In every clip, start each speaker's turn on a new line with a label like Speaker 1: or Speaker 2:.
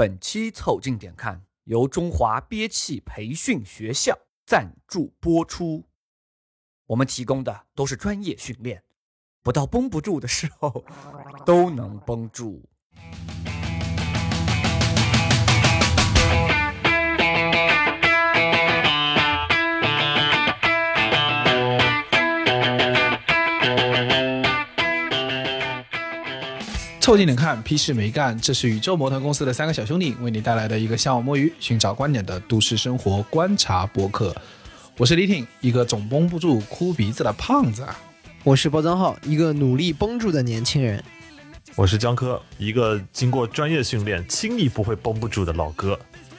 Speaker 1: 本期凑近点看，由中华憋气培训学校赞助播出。我们提供的都是专业训练，不到绷不住的时候，都能绷住。
Speaker 2: 凑近点看，屁事没干。这是宇宙模特公司的三个小兄弟为你带来的一个向往摸鱼、寻找观点的都市生活观察博客。我是李挺，一个总绷不住、哭鼻子的胖子。
Speaker 3: 我是包装浩，一个努力绷住的年轻人。
Speaker 4: 我是江科，一个经过专业训练、轻易不会绷不住的老哥。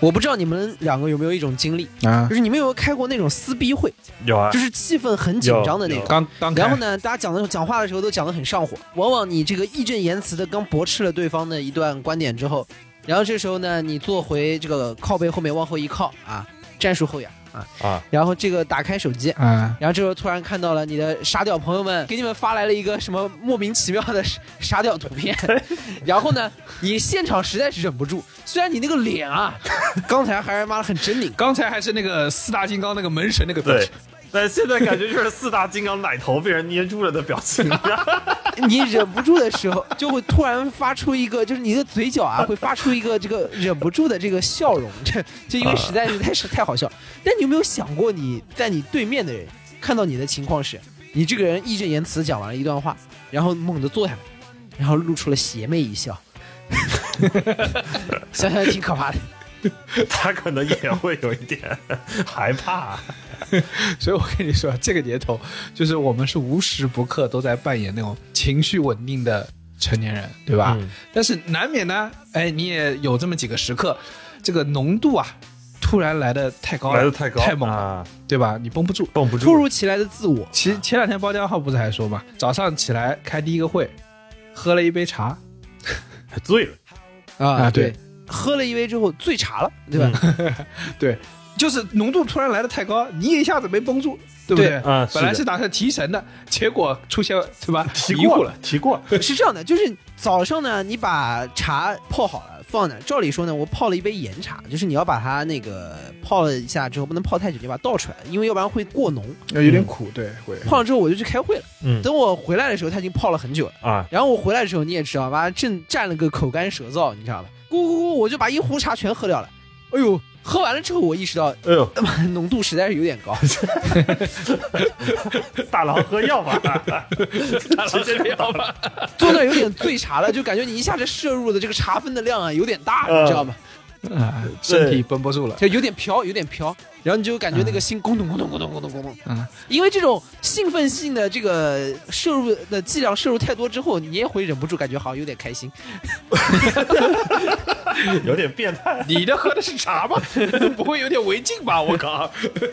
Speaker 3: 我不知道你们两个有没有一种经历
Speaker 2: 啊。
Speaker 3: 就，是你们有没有开过那种撕逼会，
Speaker 4: 有啊。
Speaker 3: 就，是气氛很紧张的那种。
Speaker 2: 刚刚开。
Speaker 3: 然后呢，大家讲的讲话的时候都讲得很上火，往往你这个义正言辞的刚驳斥了对方的一段观点之后，然后这时候呢，你坐回这个靠背后面往后一靠啊，战术后仰啊，
Speaker 4: 啊，
Speaker 3: 然后这个打开手机，
Speaker 2: 啊，
Speaker 3: 然后这时候突然看到了你的沙雕朋友们给你们发来了一个什么莫名其妙的沙沙雕图片，然后呢，你现场实在是忍不住，虽然你那个脸啊，刚才还是妈的很狰狞，
Speaker 2: 刚才还是那个四大金刚那个门神那个
Speaker 4: 表情。但现在感觉就是四大金刚奶头被人捏住了的表情。
Speaker 3: 你忍不住的时候，就会突然发出一个，就是你的嘴角啊，会发出一个这个忍不住的这个笑容，这就因为实在是太是太好笑。但你有没有想过，你在你对面的人看到你的情况是，你这个人义正言辞讲完了一段话，然后猛地坐下来，然后露出了邪魅一笑，想想也挺可怕的。
Speaker 4: 他可能也会有一点 害怕。
Speaker 2: 所以我跟你说，这个年头就是我们是无时不刻都在扮演那种情绪稳定的成年人，对吧？
Speaker 4: 嗯
Speaker 2: 但是难免呢，哎，你也有这么几个时刻，这个浓度啊，突然来的太高了，
Speaker 4: 来的太高，
Speaker 2: 太猛了，
Speaker 4: 啊，
Speaker 2: 对吧？你绷不住。
Speaker 4: 绷不住。
Speaker 3: 突如其来的自我，
Speaker 2: 其前两天包浆号不是还说嘛，早上起来开第一个会，喝了一杯茶
Speaker 4: 还醉了，
Speaker 2: 啊对
Speaker 3: 对，喝了一杯之后醉茶了，对吧？
Speaker 2: 对，就是浓度突然来的太高，你也一下子没绷住，对不对？本来是打算提神的，结果出现对吧？
Speaker 4: 提过了
Speaker 2: 迷糊了，，
Speaker 4: 提过。
Speaker 3: 是这样的，就是早上呢，你把茶泡好了放那。照理说呢，我泡了一杯盐茶，就是你要把它那个泡了一下之后，不能泡太久，你把它倒出来，因为要不然会过浓。
Speaker 2: 有点苦，对，会。
Speaker 3: 泡了之后我就去开会了。
Speaker 4: 嗯
Speaker 3: 等我回来的时候，它已经泡了很久了。
Speaker 4: 啊，
Speaker 3: 然后我回来的时候，你也知道吧，正蘸了个口干舌燥，你知道吧？咕咕咕，我就把一壶茶全喝掉了。哎呦，喝完了之后，我意识到
Speaker 4: 哎呦，
Speaker 3: 浓度实在是有点高。
Speaker 4: 大郎喝药吧，大郎喝药吧。
Speaker 3: 坐那有点醉茶了，就感觉你一下子摄入的这个茶分的量啊有点大，
Speaker 4: 嗯
Speaker 3: 你知道吗？
Speaker 2: 啊，身体绷不住了。
Speaker 3: 就有点飘，有点飘，然后你就感觉那个心咕咚咕咚咕咚咕咚咕咚，
Speaker 2: 嗯，
Speaker 3: 因为这种兴奋性的这个摄入的剂量摄入太多之后，你也会忍不住感觉好像有点开心。
Speaker 4: 有点变态。
Speaker 2: 你的喝的是茶吗？不会有点违禁吧？我靠！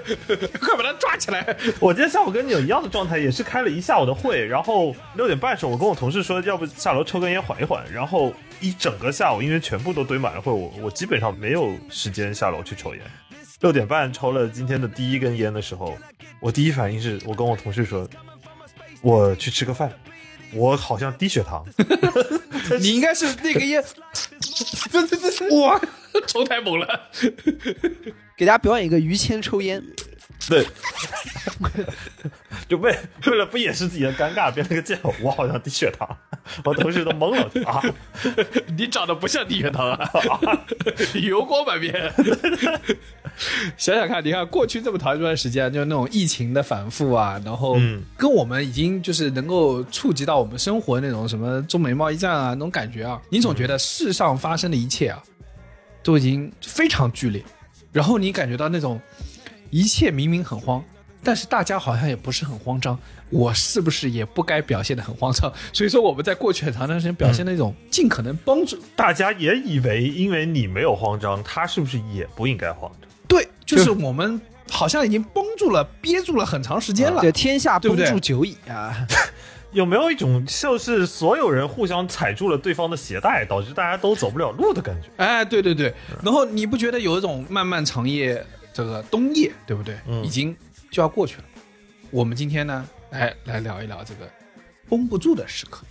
Speaker 2: 快把他抓起来！
Speaker 4: 我今天下午跟你有一样的状态，也是开了一下午的会，然后六点半的时候，我跟我同事说，要不下楼抽根烟缓一缓，然后一整个下午，因为全部都堆满了会，我我基本上没有时间下楼去抽烟。六点半抽了今天的第一根烟的时候，我第一反应是我跟我同事说，我去吃个饭，我好像低血糖。
Speaker 2: 你应该是那个烟，哇，抽太猛了！
Speaker 3: 给大家表演一个于谦抽烟，
Speaker 4: 对，就为为了不掩饰自己的尴尬，编了个借口，我好像低血糖，我同事都懵了啊！
Speaker 2: 你长得不像低血糖啊，油光满面。想想看，你看过去这么长一段时间，就是那种疫情的反复啊，然后
Speaker 4: 嗯
Speaker 2: 跟我们已经就是能够触及到我们生活那种什么中美贸易战啊那种感觉啊，你总觉得世上发生的一切啊，都已经非常剧烈，然后你感觉到那种一切明明很慌，但是大家好像也不是很慌张，我是不是也不该表现的很慌张？所以说我们在过去很长段时间表现那种尽可能帮助，
Speaker 4: 大家也以为因为你没有慌张，他是不是也不应该慌张？
Speaker 2: 对，就是我们好像已经绷住了、憋住了很长时间了。
Speaker 3: 这天下
Speaker 2: 对不
Speaker 3: 住久矣啊！
Speaker 4: 有没有一种就是所有人互相踩住了对方的鞋带，导致大家都走不了路的感觉？
Speaker 2: 哎，对对对，然后你不觉得有一种漫漫长夜，这个冬夜，对不对？
Speaker 4: 嗯
Speaker 2: 已经就要过去了。我们今天呢，来来聊一聊这个绷不住的时刻。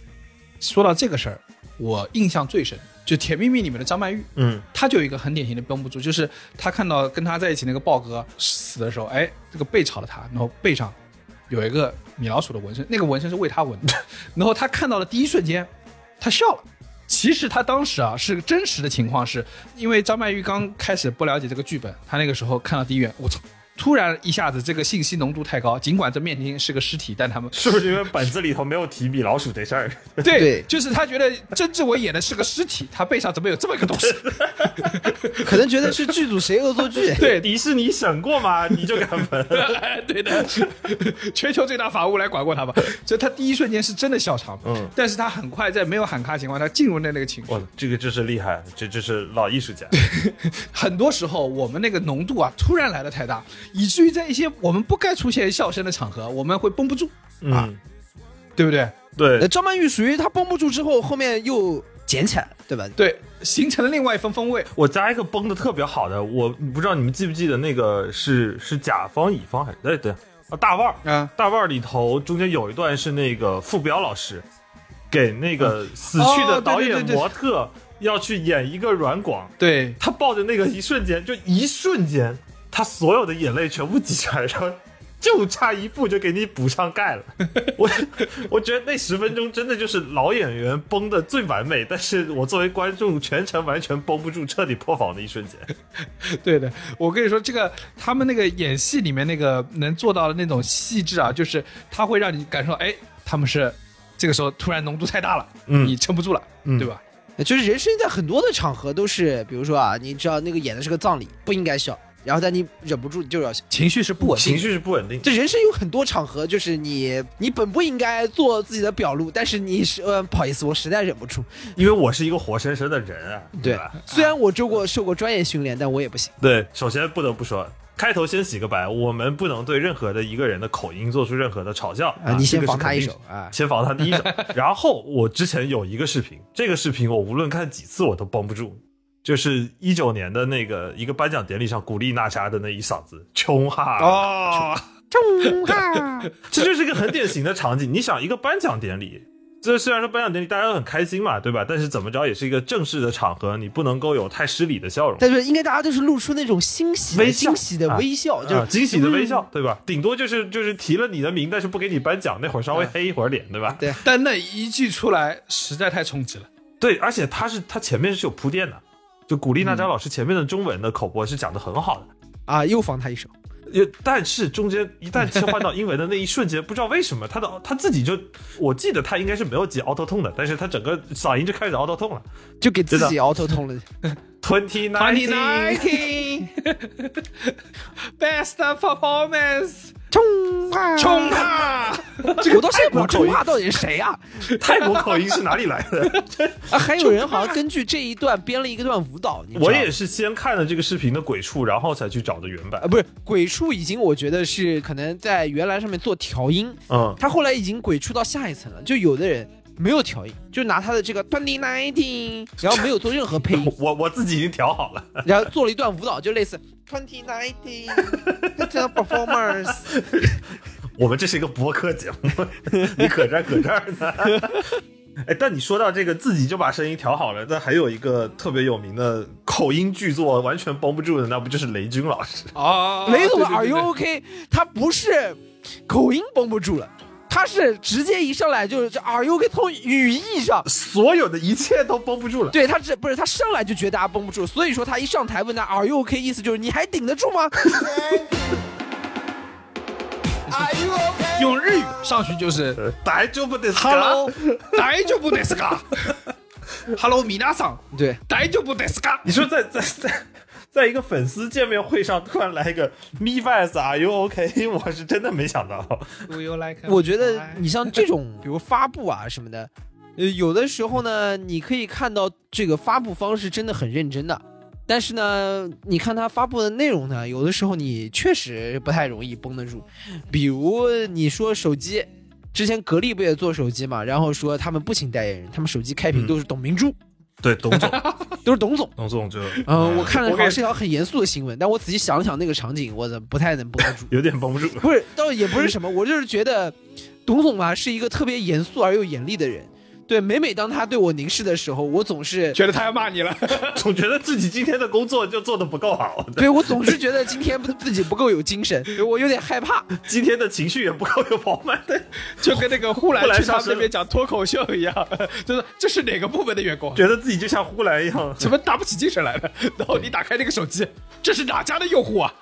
Speaker 2: 说到这个事儿，我印象最深，就《甜蜜蜜》里面的张曼玉，
Speaker 4: 嗯，
Speaker 2: 她就有一个很典型的绷不住，就是她看到跟她在一起那个豹哥死的时候，哎，这个背朝了他，然后背上有一个米老鼠的纹身，那个纹身是为他纹的，然后她看到的第一瞬间，她笑了。其实他当时啊是真实的情况是，因为张曼玉刚开始不了解这个剧本，她那个时候看到第一眼，我操！突然一下子这个信息浓度太高，尽管这面厅是个尸体，但他们
Speaker 4: 是不是因为本子里头没有提米老鼠这事儿？
Speaker 2: 对，
Speaker 3: 对
Speaker 2: 就是他觉得曾志伟演的是个尸体，他背上怎么有这么一个东西？
Speaker 3: 可能觉得是剧组谁恶作剧。
Speaker 2: 对，
Speaker 4: 迪士尼审过吗？你就敢闻？
Speaker 2: 哎，对的，全球最大法务来管过他吧？所以他第一瞬间是真的笑场，
Speaker 4: 嗯，
Speaker 2: 但是他很快在没有喊卡情况，下进入那那个情绪
Speaker 4: 哇。，这个就是厉害，这这是老艺术家。
Speaker 2: 很多时候我们那个浓度啊，突然来的太大，以至于在一些我们不该出现笑声的场合，我们会绷不住，
Speaker 4: 嗯，
Speaker 2: 对不对？
Speaker 4: 对
Speaker 3: 呃，张曼玉属于她绷不住之后，后面又捡起来，对吧？
Speaker 2: 对，形成了另外一份风味。
Speaker 4: 我加一个崩的特别好的，我不知道你们记不记得那个是是甲方乙方还是对对啊大腕儿
Speaker 2: 啊
Speaker 4: 大腕儿里头中间有一段是那个傅彪老师给那个死去的导演模特要去演一个软广，
Speaker 2: 对，
Speaker 4: 他抱着那个一瞬间，就一瞬间，他所有的眼泪全部挤出来，然后就差一步就给你补上盖了。我我觉得那十分钟真的就是老演员崩的最完美，但是我作为观众全程完全绷不住，彻底破防的一瞬间。
Speaker 2: 对的，我跟你说，这个他们那个演戏里面那个能做到的那种细致啊，就是他会让你感受，哎，他们是这个时候突然浓度太大了，
Speaker 4: 嗯
Speaker 2: 你撑不住了，
Speaker 4: 嗯
Speaker 2: 对吧？
Speaker 3: 就是人生在很多的场合都是，比如说啊，你知道那个演的是个葬礼，不应该笑，然后但你忍不住你就要。
Speaker 2: 情绪是不稳定，
Speaker 4: 情绪是不稳定。
Speaker 3: 这人生有很多场合，就是你你本不应该做自己的表露，但是你是呃不好意思，我实在忍不住。
Speaker 4: 因为我是一个活生生的人啊，
Speaker 3: 对
Speaker 4: 吧？，
Speaker 3: 虽然我受过受过专业训练，但我也不行。
Speaker 4: 对，首先不得不说，开头先洗个白，我们不能对任何的一个人的口音做出任何的嘲笑
Speaker 3: 啊，你先防他一手啊。
Speaker 4: 先防他第一手。然后我之前有一个视频，这个视频我无论看几次我都绷不住，就是一九年的那个一个颁奖典礼上，古力娜扎的那一嗓子，穷哈
Speaker 2: 哦，
Speaker 3: 穷哈，
Speaker 4: 这就是一个很典型的场景。你想，一个颁奖典礼，这虽然说颁奖典礼大家都很开心嘛，对吧？但是怎么着也是一个正式的场合，你不能够有太失礼的笑容。
Speaker 3: 但是应该大家都是露出那种欣喜的、
Speaker 4: 微笑
Speaker 3: 惊喜的微笑，就
Speaker 4: 啊，惊喜的微笑，对吧？顶多就是就是提了你的名，但是不给你颁奖，那会儿稍微黑一会儿脸，对吧？
Speaker 3: 对
Speaker 2: 但那一句出来实在太冲击了。
Speaker 4: 对，而且他是他前面是有铺垫的，就古力娜扎老师前面的中文的口播是讲的很好的。
Speaker 3: 啊，又防他一手。
Speaker 4: 也，但是中间一旦切换到英文的那一瞬间，不知道为什么他的他自己就，我记得他应该是没有挤 auto tone 的，但是他整个嗓音就开始 auto tone 了。
Speaker 3: 就给自己 auto 痛了。
Speaker 4: Twenty
Speaker 2: nineteen，nineteen best performance，
Speaker 3: 冲啊，
Speaker 2: 冲啊！
Speaker 3: 这个我到现在不知道冲啊到底是谁啊？
Speaker 4: 泰国口音是哪里来的？
Speaker 3: 啊，还有人好像根据这一段编了一个段舞蹈。你知道吗
Speaker 4: 我也是先看了这个视频的鬼畜，然后才去找的原版
Speaker 3: 啊，。不是鬼畜已经，我觉得是可能在原来上面做调音，
Speaker 4: 嗯，
Speaker 3: 他后来已经鬼畜到下一层了。就有的人没有调音，就拿他的这个 twenty nineteen，然后没有做任何配音，
Speaker 4: 我我自己已经调好了。
Speaker 3: 然后做了一段舞蹈，就类似 twenty nineteen performance。
Speaker 4: 我们这是一个博客节目，你可这儿可这儿呢。哎，但你说到这个自己就把声音调好了，但还有一个特别有名的口音巨作，完全绷不住的，那不就是雷军老师？
Speaker 2: 哦，
Speaker 3: 雷总的 Are you OK？他不是口音绷不住了，他是直接一上来就是这 Are you OK 从语义上。
Speaker 4: 所有的一切都绷不住了。
Speaker 3: 对他这不是他上来就觉得大家绷不住，所以说他一上台问他 Are you OK，意思就是你还顶得住吗？
Speaker 2: 用日语上去就是
Speaker 4: 呃大丈夫ですか
Speaker 2: Hello，大丈夫ですか？Hello，皆さん，
Speaker 3: 对，
Speaker 2: 大丈夫ですか？
Speaker 4: 你说在在在 在一个粉丝见面会上突然来一个 Me Vice Are You OK？我是真的没想到。
Speaker 2: Do you like？
Speaker 3: 我觉得你像这种，比如发布啊什么的，呃，有的时候呢，你可以看到这个发布方式真的很认真的，但是呢，你看他发布的内容呢，有的时候你确实不太容易绷得住。比如你说手机，之前格力不也做手机嘛，然后说他们不请代言人，他们手机开屏都是董明珠，
Speaker 4: 对，董总，
Speaker 3: 都是董总。
Speaker 4: 董总就
Speaker 3: 嗯、我看了好像是条很严肃的新闻，但我仔细想了想那个场景，我不太能绷得住。
Speaker 4: 有点绷不住。
Speaker 3: 不是，倒也不是什么，我就是觉得董总吧是一个特别严肃而又严厉的人。对，每每当他对我凝视的时候，我总是
Speaker 2: 觉得他要骂你了。
Speaker 4: 总觉得自己今天的工作就做的不够好，
Speaker 3: 对我总是觉得今天不自己不够有精神，我有点害怕。
Speaker 4: 今天的情绪也不够有饱满。对，
Speaker 2: 就跟那个呼兰去他们那边讲脱口秀一样，就是这是哪个部门的员工？
Speaker 4: 觉得自己就像呼兰一样。
Speaker 2: 怎么打不起精神来了？然后你打开那个手机，这是哪家的用户啊？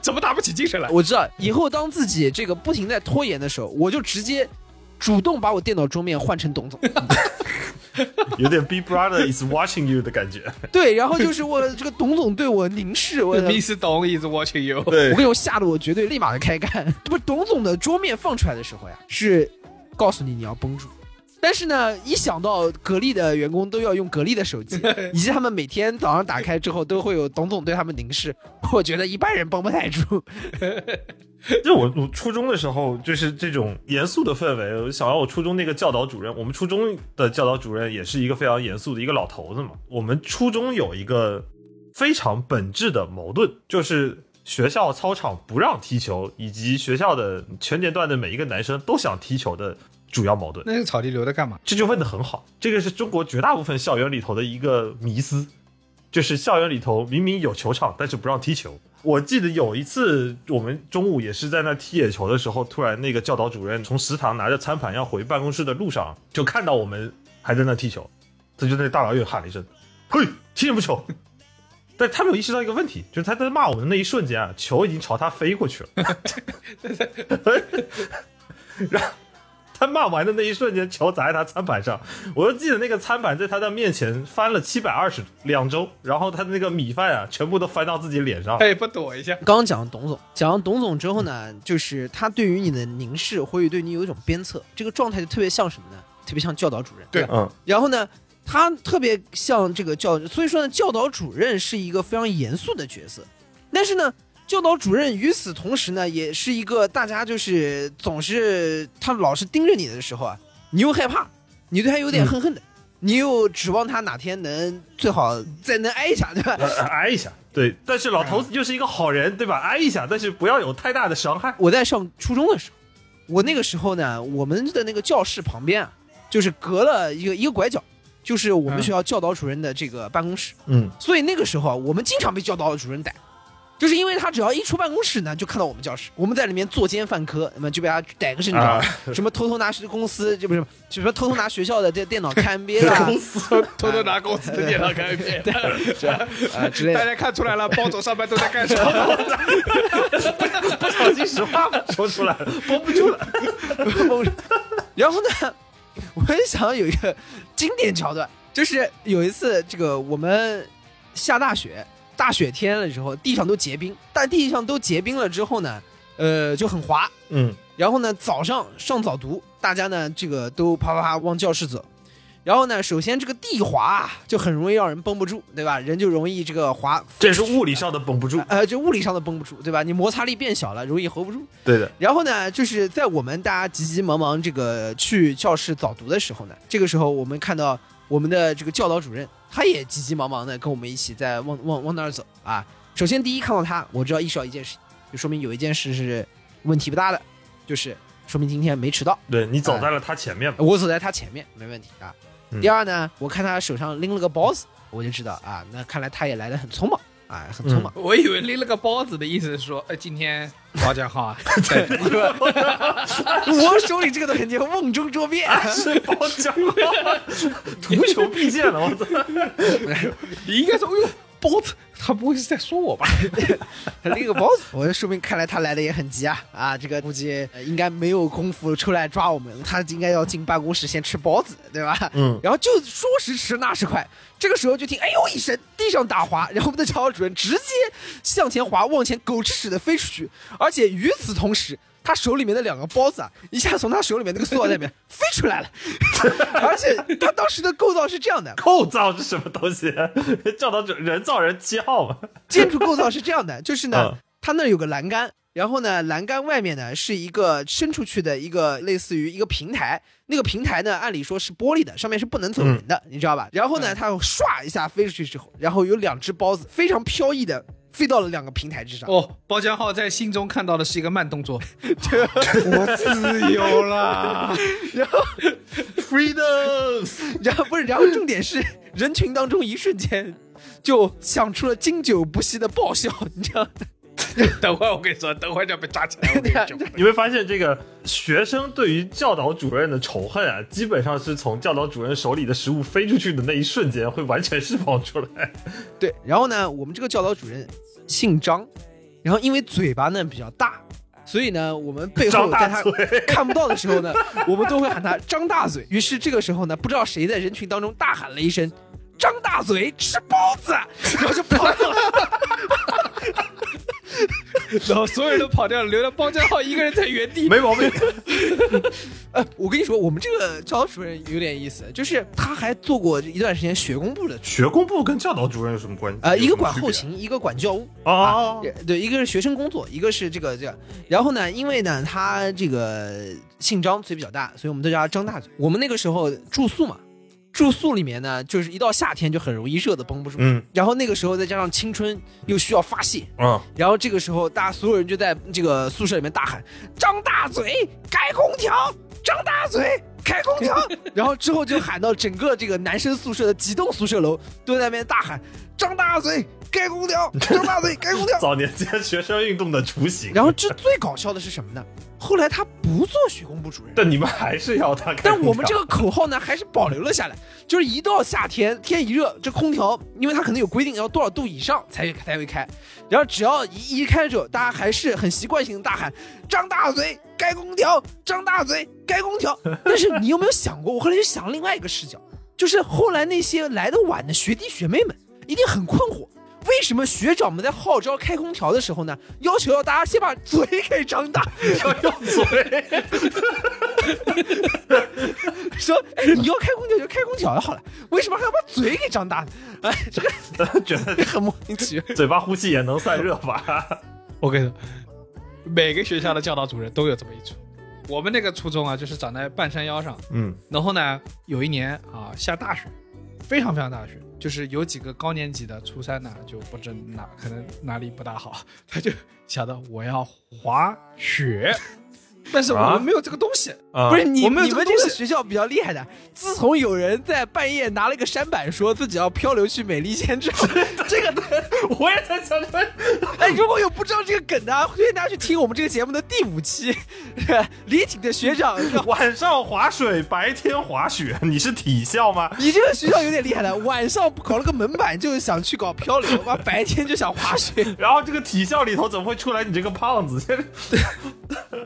Speaker 2: 怎么打不起精神来？
Speaker 3: 我知道以后当自己这个不停在拖延的时候，我就直接主动把我电脑桌面换成董总。
Speaker 4: 有点 Big Brother is watching you 的感觉。
Speaker 3: 对，然后就是我这个董总对我凝视，我的
Speaker 2: Miss Dong is watching you。
Speaker 4: 对
Speaker 3: 我跟你说，吓得我绝对立马就开干。这不，董总的桌面放出来的时候呀，是告诉你你要绷住。但是呢，一想到格力的员工都要用格力的手机，以及他们每天早上打开之后都会有董总对他们凝视，我觉得一般人绷不太住。
Speaker 4: 就我我初中的时候，就是这种严肃的氛围。我想到我初中那个教导主任，我们初中的教导主任也是一个非常严肃的一个老头子嘛。我们初中有一个非常本质的矛盾，就是学校操场不让踢球，以及学校的全年段的每一个男生都想踢球的主要矛盾。
Speaker 2: 那个草地留着干嘛？
Speaker 4: 这就问的很好，这个是中国绝大部分校园里头的一个迷思，就是校园里头明明有球场，但是不让踢球。我记得有一次我们中午也是在那踢野球的时候，突然那个教导主任从食堂拿着餐盘要回办公室的路上，就看到我们还在那踢球，他就那大老远喊了一声：“嘿，踢什么球？”但他没有意识到一个问题，就是他在骂我们的那一瞬间啊，球已经朝他飞过去了。然后他骂完的那一瞬间，球砸在他餐盘上，我就记得那个餐盘在他的面前翻了七百二十两周，然后他的那个米饭啊，全部都翻到自己脸上。
Speaker 2: 哎，不躲一下。
Speaker 3: 刚刚讲了董总，讲完董总之后呢，就是他对于你的凝视会对你有一种鞭策，这个状态就特别像什么呢？特别像教导主任。
Speaker 2: 对
Speaker 3: 吧
Speaker 4: 嗯，
Speaker 3: 然后呢，他特别像这个教，所以说呢，教导主任是一个非常严肃的角色。但是呢，教导主任与此同时呢，也是一个大家就是总是他老是盯着你的时候啊，你又害怕，你对他有点恨恨的，你又指望他哪天能最好再能挨一下，对吧？
Speaker 4: 呃挨一下，对。但是老头子就是一个好人，对吧？挨一下，但是不要有太大的伤害。
Speaker 3: 我在上初中的时候，我那个时候呢，我们的那个教室旁边啊，就是隔了一个一个拐角，就是我们
Speaker 2: 嗯
Speaker 3: 学校教导主任的这个办公室。
Speaker 4: 嗯，
Speaker 3: 所以那个时候啊，我们经常被教导主任逮，就是因为他只要一出办公室呢，就看到我们教室，我们在里面作奸犯科，那么就被他逮个正着，
Speaker 4: 啊
Speaker 3: 什么偷偷拿公司，就不是什么偷偷拿学校的这电脑看 NBA 啦，
Speaker 4: 公司
Speaker 2: 偷偷拿 公司的电脑看片，
Speaker 3: 啊之类的。
Speaker 2: 大家看出来了，包总上班都在干什么？
Speaker 4: 不小心实话说出来了，绷不住了。
Speaker 3: 然后呢，我很想有一个经典桥段，就是有一次这个我们下大雪，大雪天了之后，地上都结冰，但地上都结冰了之后呢，呃，就很滑。
Speaker 4: 嗯，
Speaker 3: 然后呢，早上上早读，大家呢这个都啪啪啪往教室走。然后呢，首先这个地滑啊就很容易让人绷不住，对吧？人就容易这个滑，
Speaker 4: 这是物理上的绷不住。
Speaker 3: 呃，就物理上的绷不住，对吧？你摩擦力变小了，容易 hold 不住。
Speaker 4: 对的，
Speaker 3: 然后呢，就是在我们大家急急忙忙这个去教室早读的时候呢，这个时候我们看到我们的这个教导主任，他也急急忙忙的跟我们一起在往往往那儿走啊。首先第一看到他，我知道意识到一件事，就说明有一件事是问题不大的，就是说明今天没迟到，
Speaker 4: 对你走在了他前面嘛。
Speaker 3: 我走在他前面，没问题啊。
Speaker 4: 嗯
Speaker 3: 第二呢，我看他手上拎了个包子，我就知道啊，那看来他也来的很匆忙啊，很匆忙。
Speaker 2: 我以为拎了个包子的意思是说，呃，今天包讲好啊，
Speaker 3: 我手里这个东西叫瓮中捉鳖。
Speaker 4: 是包浆，图穷匕见了，我操！
Speaker 2: 你 应该说，哎呦，包子，他不会是在说我吧？
Speaker 3: 他拎个包子，我说明看来他来的也很急啊啊！这个估计呃应该没有功夫出来抓我们，他应该要进办公室先吃包子，对吧？
Speaker 4: 嗯，
Speaker 3: 然后就说时迟那时快，这个时候就听哎呦一声，地上打滑，然后我们的教导主任直接向前滑，往前狗吃屎的飞出去，而且与此同时。他手里面的两个包子啊，一下从他手里面那个塑料袋里面飞出来了，而且他当时的构造是这样的，
Speaker 4: 构造是什么东西？叫他人造人七号嘛？
Speaker 3: 建筑构造是这样的，就是呢
Speaker 4: 嗯，
Speaker 3: 它那有个栏杆，然后呢，栏杆外面呢是一个伸出去的一个类似于一个平台，那个平台呢，按理说是玻璃的，上面是不能走人的，你知道吧？然后呢，它唰一下飞出去之后，然后有两只包子非常飘逸的飞到了两个平台之上。
Speaker 2: 哦，包浆浩在心中看到的是一个慢动作，我自由了。
Speaker 3: 然后
Speaker 4: ，Freedom，
Speaker 3: 然后不是，然后重点是人群当中一瞬间就想出了经久不息的爆笑，你知道吗？
Speaker 2: 等会儿我跟你说，等会儿就要被抓起来。我跟你讲，
Speaker 4: 你会发现这个学生对于教导主任的仇恨啊，基本上是从教导主任手里的食物飞出去的那一瞬间会完全释放出来。
Speaker 3: 对，然后呢，我们这个教导主任姓张，然后因为嘴巴呢比较大，所以呢，我们背后
Speaker 4: 大
Speaker 3: 在他看不到的时候呢，我们都会喊他张大嘴。于是这个时候呢，不知道谁在人群当中大喊了一声“张大嘴吃包子”，然后就跑走了。
Speaker 2: 然后所有人都跑掉了，留了包浆浩一个人在原地。
Speaker 4: 没毛病。
Speaker 3: 呃，我跟你说，我们这个教导主任有点意思，就是他还做过一段时间学工部的，
Speaker 4: 学工部跟教导主任有什么关系？
Speaker 3: 呃，一个管后勤，一个管教务。
Speaker 4: 哦，
Speaker 3: 也对，一个是学生工作，一个是这个这个。然后呢，因为呢，他这个姓张，嘴比较大，所以我们都叫他张大嘴。我们那个时候住宿嘛，住宿里面呢，就是一到夏天就很容易热的绷不住。
Speaker 4: 嗯
Speaker 3: 然后那个时候再加上青春又需要发泄，
Speaker 4: 嗯，
Speaker 3: 然后这个时候大家所有人就在这个宿舍里面大喊：“张大嘴开空调，张大嘴开空调。”然后之后就喊到整个这个男生宿舍的几栋宿舍楼都在那边大喊：“张大嘴开空调，张大嘴开空调。”
Speaker 4: 早年间学生运动的雏形。
Speaker 3: 然后这最搞笑的是什么呢？后来他不做学工部主任，
Speaker 4: 但你们还是要他。
Speaker 3: 但我们这个口号呢还是保留了下来，就是一到夏天天一热，这空调因为它可能有规定要多少度以上才才会开，然后只要一一开之后，大家还是很习惯性的大喊张大嘴开空调，张大嘴开空调。但是你有没有想过？我后来就想了另外一个视角，就是后来那些来的晚的学弟学妹们一定很困惑。为什么学长们在号召开空调的时候呢，要求要大家先把嘴给张大？
Speaker 4: 要用嘴。
Speaker 3: 说、哎、你要开空调就开空调就好了，为什么还要把嘴给张大呢？哎，这个
Speaker 4: 觉得
Speaker 3: 很莫名其妙。
Speaker 4: 嘴巴呼吸也能散热吧？
Speaker 2: 我跟你说，每个学校的教导主任都有这么一出。我们那个初中啊，就是长在半山腰上，
Speaker 4: 嗯，
Speaker 2: 然后呢，有一年啊下大雪，非常非常大的雪，就是有几个高年级的初三呢就不知哪可能哪里不大好，他就想到我要滑雪，但是我
Speaker 4: 啊
Speaker 2: 们没有这个东西，
Speaker 4: 啊？
Speaker 3: 不是你
Speaker 2: 我没有
Speaker 3: 你们
Speaker 2: 这个
Speaker 3: 学校比较厉害的，自从有人在半夜拿了一个山板，说自己要漂流去美利坚之后，这个
Speaker 4: 我也在想着，
Speaker 3: 哎，如果有不知道这个梗的啊，推荐大家去听我们这个节目的第五期，李挺的学长
Speaker 4: 晚上滑水，白天滑雪，你是体校吗？
Speaker 3: 你这个学校有点厉害的，晚上搞了个门板，就是想去搞漂流，完白天就想滑雪。
Speaker 4: 然后这个体校里头怎么会出来你这个胖子？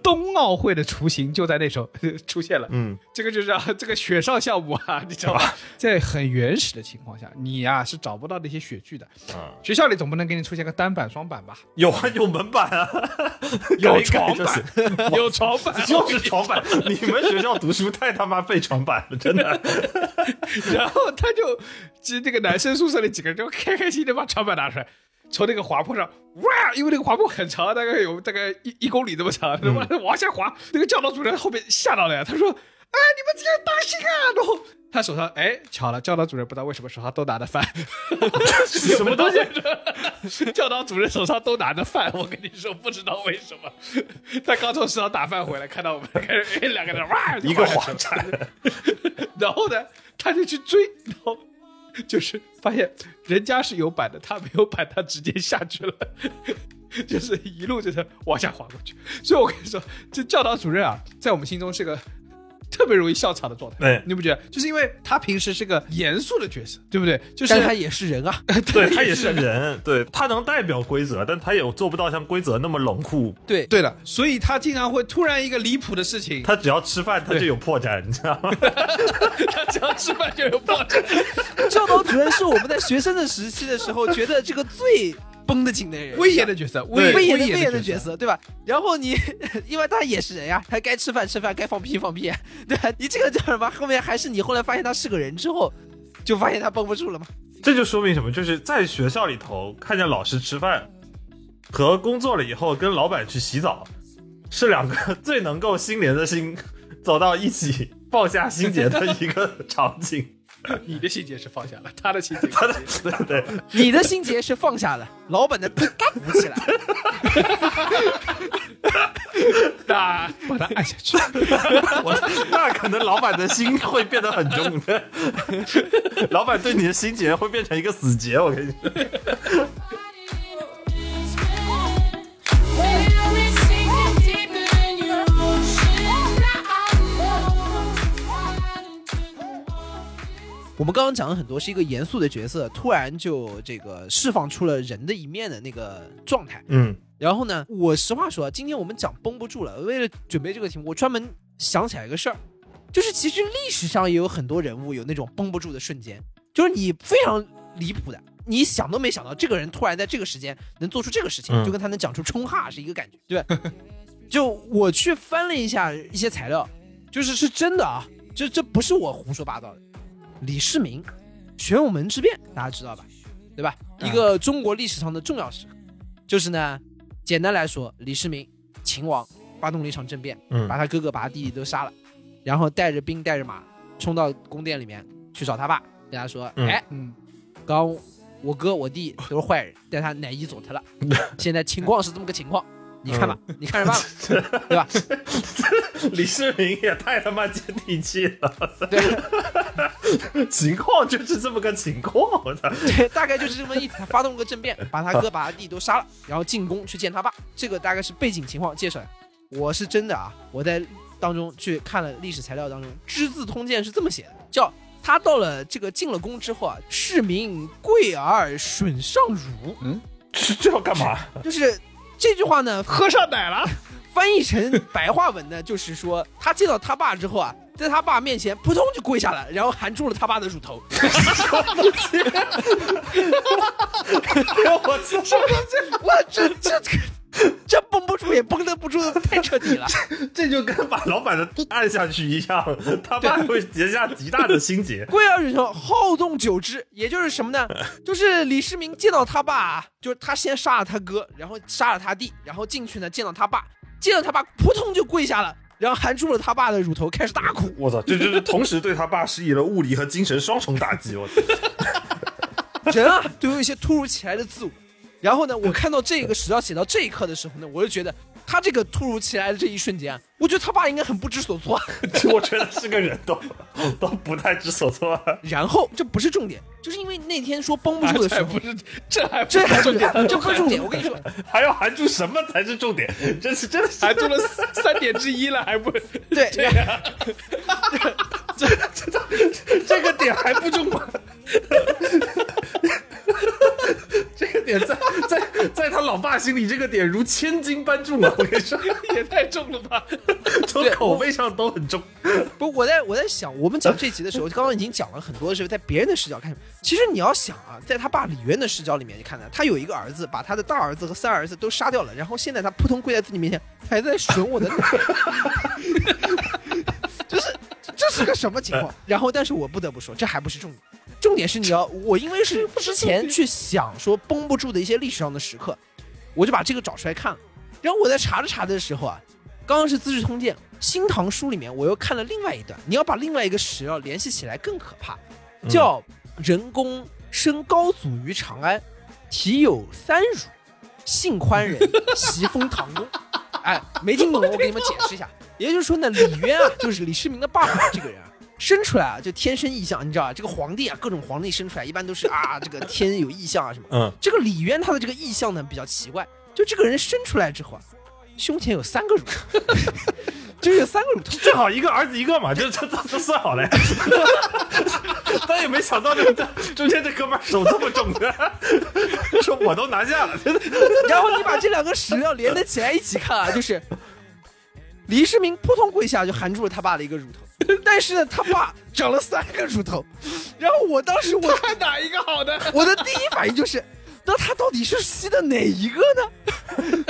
Speaker 2: 冬奥会的雏形就在那时候 出现了。
Speaker 4: 嗯，
Speaker 2: 这个就是啊，这个雪上项目啊，你知道吧？在很原始的情况下，你呀、是找不到那些雪具的。
Speaker 4: 啊，
Speaker 2: 学校里总不能给你出现个单板、双板吧？
Speaker 4: 有啊，有门板啊，
Speaker 2: 有床板，有床板，
Speaker 4: 就是床板。你们学校读书太他妈费床板了，真的。
Speaker 2: 然后他就，其实那个男生宿舍里几个人就开开心心的把床板拿出来，从那个滑坡上哇，因为那个滑坡很长，大概有大概一一公里这么长，他妈 往下滑。那个教导主任后面吓到了呀，他说：“哎，你们这样当心啊！”然后他手上哎，巧了，教导主任不知道为什么手上都拿着饭
Speaker 4: 什么东西？
Speaker 2: 教导主任手上都拿着饭，我跟你说，不知道为什么，他刚从食堂打饭回来，看到我们开始哎两个人哇，
Speaker 4: 一个
Speaker 2: 滑
Speaker 4: 滑铲，
Speaker 2: 然后呢，他就去追，然后就是发现人家是有板的，他没有板，他直接下去了，就是一路就是往下滑过去。所以我跟你说，这教导主任啊，在我们心中是个特特别容易笑场的状态。
Speaker 4: 对
Speaker 2: 你不觉得？就是因为他平时是个严肃的角色，对不对？就是
Speaker 3: 但是他也是人啊，
Speaker 4: 对他也是人，对他能代表规则，但他也做不到像规则那么冷酷。
Speaker 3: 对
Speaker 2: 对了，所以他经常会突然一个离谱的事情，
Speaker 4: 他只要吃饭，他就有破绽，你知道吗？
Speaker 2: 他只要吃饭就有破绽。
Speaker 3: 教导主任是我们在学生的时期的时候觉得这个最绷得紧的人，
Speaker 2: 威严的角色，
Speaker 4: 威
Speaker 3: 威严的
Speaker 2: 威
Speaker 3: 威严的角
Speaker 2: 角色。
Speaker 3: 对吧？然后你，因为他也是人呀，他该吃饭吃饭，该放屁放屁，对吧？你这个叫什么？后面还是你后来发现他是个人之后，就发现他绷不住了嘛？
Speaker 4: 这就说明什么？就是在学校里头看见老师吃饭，和工作了以后跟老板去洗澡，是两个最能够心连的心走到一起放下心结的一个场景。
Speaker 2: 你的心结是放下了，他的心结
Speaker 4: 他的对 对，
Speaker 3: 你的心结是放下了，老板的该鼓起来。
Speaker 2: 那把他按下去。
Speaker 4: 我那可能老板的心会变得很重的，老板对你的心结会变成一个死结。我跟你说，
Speaker 3: 我们刚刚讲了很多，是一个严肃的角色，突然就这个释放出了人的一面的那个状态。
Speaker 4: 嗯
Speaker 3: 然后呢，我实话说，今天我们讲绷不住了。为了准备这个题目，我专门想起来一个事儿，就是其实历史上也有很多人物有那种绷不住的瞬间，就是你非常离谱的，你想都没想到，这个人突然在这个时间能做出这个事情，
Speaker 4: 嗯
Speaker 3: 就跟他能讲出冲哈是一个感觉，对吧？就我去翻了一下一些材料，就是是真的啊，这这不是我胡说八道的。李世民，玄武门之变，大家知道吧？对吧？一个中国历史上的重要时刻，就是呢，简单来说，李世民秦王发动了一场政变，
Speaker 4: 嗯。
Speaker 3: 把他哥哥、把他弟弟都杀了，然后带着兵带着马冲到宫殿里面去找他爸，跟他说：“
Speaker 4: 嗯。
Speaker 3: 哎，
Speaker 2: 嗯，
Speaker 3: 刚我哥我弟都是坏人，带他奶姨走他了，现在情况是这么个情况，你看吧，你看着办吧，对吧？
Speaker 4: 李世民也太他妈接地气了，
Speaker 3: 对
Speaker 4: 情况就是这么个情况，我操！
Speaker 3: 对，大概就是这么意思。他发动了个政变，把他哥把他弟都杀了，然后进宫去见他爸。这个大概是背景情况介绍。我是真的啊，我在当中去看了历史材料当中，《只字通鉴》是这么写的，叫他到了这个进了宫之后啊，市民贵而损上儒，
Speaker 4: 这 这要干嘛？
Speaker 3: 就是这句话呢，
Speaker 2: 喝上奶了。
Speaker 3: 翻译成白话文呢，就是说他见到他爸之后啊，在他爸面前扑通就跪下了，然后含住了他爸的乳头。
Speaker 4: 我操！
Speaker 3: 我，这这这 这绷不住也绷得不住，太彻底了。
Speaker 4: 这就跟把老板的按下去一样，他爸会结下极大的心结。
Speaker 3: 贵而忍受，好动久之，也就是什么呢？就是李世民见到他爸，就是他先杀了他哥，然后杀了他弟，然后进去呢见到他爸，见到他爸扑通就跪下了，然后含住了他爸的乳头，开始大哭。
Speaker 4: 我操！这这是同时对他爸施以了物理和精神双重打击。我操！
Speaker 3: 人啊，都有一些突如其来的自我。然后呢，我看到这个史料写到这一刻的时候呢，我就觉得他这个突如其来的这一瞬间啊，我觉得他爸应该很不知所措。
Speaker 4: 我觉得是个人都 都不太知所措。
Speaker 3: 然后这不是重点，就是因为那天说绷不住的时候
Speaker 2: 不，是，这还不
Speaker 3: 这还
Speaker 2: 重点，
Speaker 3: 这不是重点。我跟你说，
Speaker 4: 还要含住什么才是重点？这是真的是
Speaker 2: 还做了三点之一了，还不
Speaker 3: 对，
Speaker 4: 这个点还不重吗？这个点在在在他老爸心里，这个点如千斤般重啊！我跟你说，
Speaker 2: 也太重了吧？
Speaker 4: 从口味上都很重。
Speaker 3: 不，我在我在想，我们讲这集的时候，刚刚已经讲了很多的时候，在别人的视角看，其实你要想啊，在他爸李渊的视角里面，你看呢，他有一个儿子，把他的大儿子和三儿子都杀掉了，然后现在他扑通跪在自己面前，还在吮我的奶，就是这是个什么情况？然后，但是我不得不说，这还不是重点，重点是你要，我因为是 之前去想说绷不住的一些历史上的时刻，我就把这个找出来看了，然后我在查着查着的时候啊，刚刚是《资治通鉴》《新唐书》里面，我又看了另外一段。你要把另外一个史料联系起来更可怕，叫“人工生高祖于长安，体有三乳，性宽仁，袭封唐公。”哎，没听懂，我给你们解释一下。也就是说呢，李渊啊，就是李世民的爸爸这个人啊，生出来啊就天生异象，你知道啊？这个皇帝啊，各种皇帝生出来一般都是啊，这个天有异象啊什么。
Speaker 4: 嗯，
Speaker 3: 这个李渊他的这个异象呢比较奇怪，就这个人生出来之后啊，胸前有三个乳头，就是有三个乳头。
Speaker 4: 正好一个儿子一个嘛，就 这这这算好了呀。但也没想到这个中间这哥们儿手这么重的，说我都拿下了，
Speaker 3: 然后你把这两个史料连得起来一起看啊，就是李世民扑通跪下就含住了他爸的一个乳头，但是呢，他爸长了三个乳头。然后我当时我
Speaker 2: 看哪一个好的？
Speaker 3: 我的第一反应就是，那他到底是吸的哪一个呢？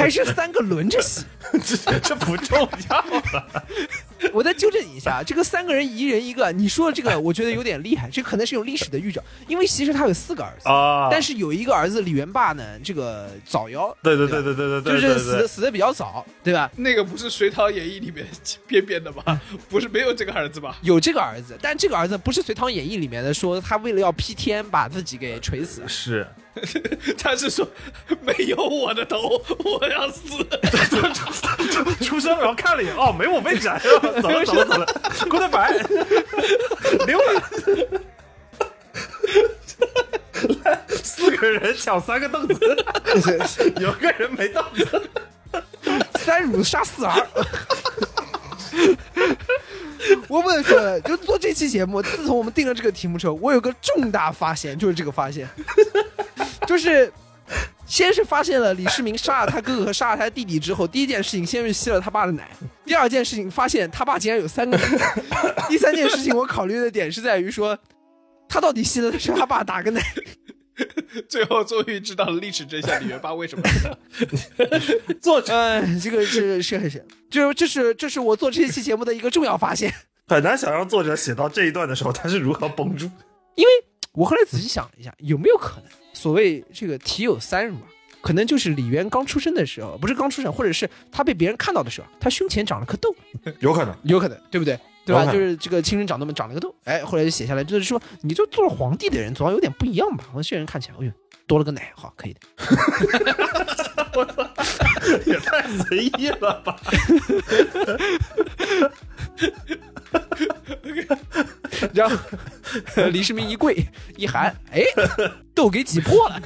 Speaker 3: 还是三个轮着洗？
Speaker 4: 这 这不重要了。
Speaker 3: 我再纠正你一下，这个三个人一人一个，你说的这个我觉得有点厉害，这可能是有历史的预兆，因为其实他有四个儿子，
Speaker 4: 啊
Speaker 3: 但是有一个儿子李元霸呢，这个早夭，
Speaker 4: 对对对对对对对，
Speaker 3: 就是
Speaker 4: 对对
Speaker 3: 死的死的比较早，对吧？
Speaker 2: 那个不是《隋唐演义》里面 编编的吧？不是没有这个儿子吧？
Speaker 3: 有这个儿子，但这个儿子不是《隋唐演义》里面的说他为了要劈天把自己给锤死，
Speaker 4: 是。
Speaker 2: 他是说没有我的头，我要死。
Speaker 4: 出生，然后看了一眼，哦，没我位置啊，走了走了走了，goodbye，溜了。来，四个人抢三个凳子，有个人没凳子。
Speaker 3: 三乳杀四儿。我不能说了，就做这期节目，自从我们定了这个题目之后，我有个重大发现，就是这个发现，就是先是发现了李世民杀了他哥哥和杀了他弟弟之后，第一件事情先是吸了他爸的奶，第二件事情发现他爸竟然有三个奶，第三件事情我考虑的点是在于说，他到底吸的是他爸哪个奶？
Speaker 2: 最后终于知道了历史真相，李元霸为什么
Speaker 4: 作者
Speaker 3: 嗯，这个是是是，就这是这是我做这期节目的一个重要发现。
Speaker 4: 很难想象作者写到这一段的时候，他是如何绷住。
Speaker 3: 因为我后来仔细想了一下，有没有可能所谓这个体有三乳啊，可能就是李渊刚出生的时候，不是刚出生，或者是他被别人看到的时候，他胸前长了颗痘，
Speaker 4: 有可能，
Speaker 3: 有可能，对不对？对吧？就是这个青春长那么长了个痘，哎，后来就写下来，就是说，你就做了皇帝的人，总要有点不一样吧？我这人看起来，哎呦，多了个奶，好，可以的。
Speaker 4: 也太随意了吧？
Speaker 3: 然后李世民一跪一喊，哎，痘给挤破了。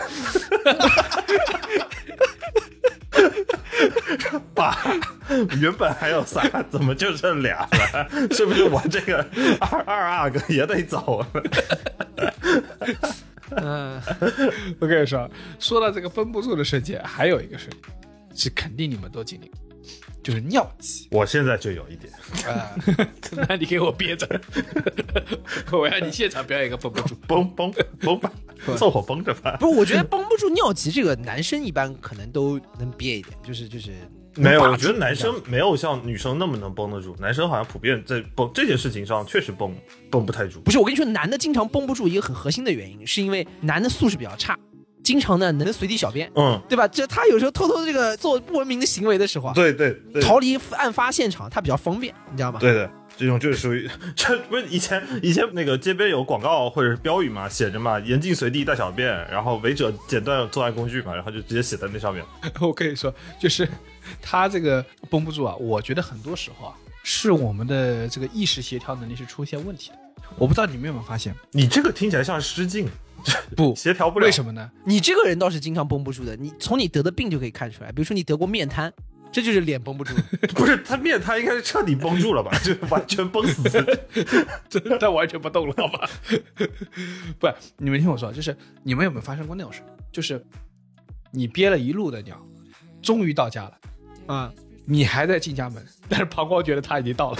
Speaker 4: 爸，原本还有仨，怎么就剩俩了？是不是我这个二二阿哥也得走了？
Speaker 3: 嗯，
Speaker 2: 我跟你说，说到这个分不住的事情，还有一个事情是肯定你们都经历过，就是尿急。
Speaker 4: 我现在就有一点，
Speaker 2: 啊，那你给我憋着，我要你现场表演一个绷不住。
Speaker 4: 绷绷绷吧，凑合绷着吧。
Speaker 3: 不，我觉得绷不住尿急，这个男生一般可能都能憋一点，就是就是
Speaker 4: 没有，我觉得男生没有像女生那么能绷得住，男生好像普遍在绷这件事情上确实绷绷不太住。
Speaker 3: 不是，我跟你说，男的经常绷不住，一个很核心的原因，是因为男的素质比较差，经常呢能随地小便，
Speaker 4: 嗯，
Speaker 3: 对吧？就他有时候偷偷这个做不文明的行为的时候啊，
Speaker 4: 对对对，
Speaker 3: 逃离案发现场，他比较方便，你知道吗？
Speaker 4: 对的，这种就是属于 这不是以前以前那个街边有广告或者是标语嘛，写着嘛，严禁随地大小便，然后违者剪断作案工具嘛，然后就直接写在那上面。
Speaker 2: 我跟你说，就是他这个绷不住啊，我觉得很多时候啊，是我们的这个意识协调能力是出现问题的。我不知道你们有没有发现，
Speaker 4: 你这个听起来像失禁，
Speaker 2: 不
Speaker 4: 协调不了。
Speaker 2: 为什么呢？
Speaker 3: 你这个人倒是经常绷不住的，你从你得的病就可以看出来，比如说你得过面瘫，这就是脸绷不住。
Speaker 4: 不是他面瘫应该是彻底绷住了吧，就完全绷死。
Speaker 2: 他完全不动了，好吧？不，你们听我说，就是你们有没有发生过那种事？就是你憋了一路的尿，终于到家了，
Speaker 3: 啊、
Speaker 2: 你还在进家门，但是膀胱觉得他已经到了，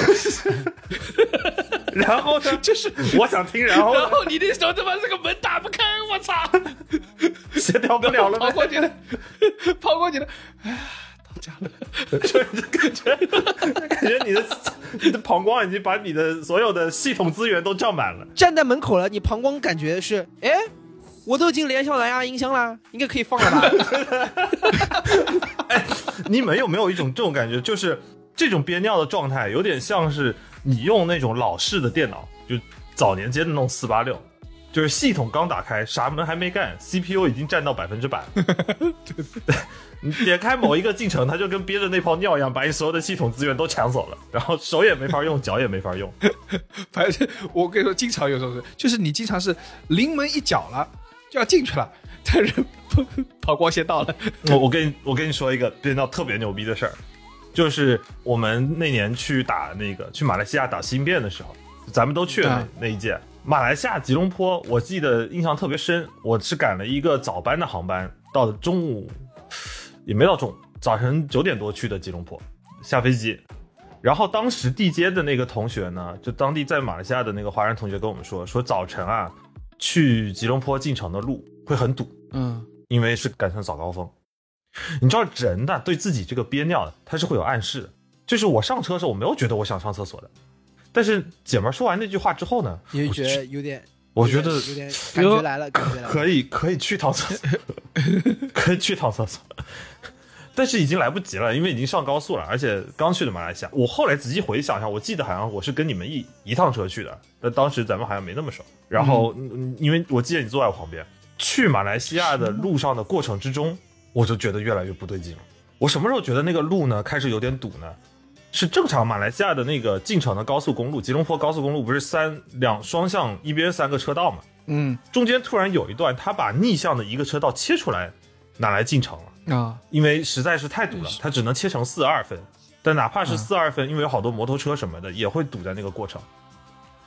Speaker 4: 然后呢，
Speaker 2: 就是
Speaker 4: 我想听，然后
Speaker 2: 然后你那时候他妈这个门打不开，我操！
Speaker 4: 协调不了了呗，
Speaker 2: 膀胱觉得，膀胱觉得，哎呀，到家了。
Speaker 4: 就感觉感觉你的你的膀胱已经把你的所有的系统资源都占满了。
Speaker 3: 站在门口了，你膀胱感觉是，哎，我都已经连上蓝牙音箱了，应该可以放了吧？
Speaker 4: 你们有没有一种这种感觉，就是这种憋尿的状态，有点像是你用那种老式的电脑，就早年间的那种四八六，就是系统刚打开，啥门还没干，CPU 已经占到百分之百了。对 对，你点开某一个进程，它就跟憋着那泡尿一样，把你所有的系统资源都抢走了，然后手也没法用，脚也没法用。
Speaker 2: 反正我跟你说，经常有时候是，就是你经常是临门一脚了，就要进去了，但是 跑光先到了。
Speaker 4: 我我跟你我跟你说一个憋尿特别牛逼的事儿，就是我们那年去打那个去马来西亚打新变的时候，咱们都去了那,、一届。马来西亚吉隆坡，我记得印象特别深，我是赶了一个早班的航班，到中午也没到中午，早晨九点多去的吉隆坡，下飞机。然后当时地接的那个同学呢，就当地在马来西亚的那个华人同学跟我们说，说早晨啊，去吉隆坡进城的路会很堵，
Speaker 2: 嗯，
Speaker 4: 因为是赶上早高峰。你知道人呢，对自己这个憋尿的，他是会有暗示的。就是我上车的时候，我没有觉得我想上厕所的，但是姐们儿说完那句话之后呢，
Speaker 3: 你就觉得有点，
Speaker 4: 我觉得
Speaker 3: 感觉来了，感觉来了。
Speaker 4: 可以可以去趟厕所，可以去趟厕所，但是已经来不及了，因为已经上高速了，而且刚去的马来西亚。我后来仔细回想一下，我记得好像我是跟你们一一趟车去的，但当时咱们好像没那么熟。然后，嗯因为我记得你坐在我旁边，去马来西亚的路上的过程之中，我就觉得越来越不对劲了。我什么时候觉得那个路呢开始有点堵呢？是正常马来西亚的那个进城的高速公路，吉隆坡高速公路不是三两双向一边三个车道嘛？
Speaker 2: 嗯
Speaker 4: 中间突然有一段，他把逆向的一个车道切出来，拿来进城了。
Speaker 2: 啊，
Speaker 4: 因为实在是太堵了，它只能切成四二分。但哪怕是四二分，因为有好多摩托车什么的，也会堵在那个过程。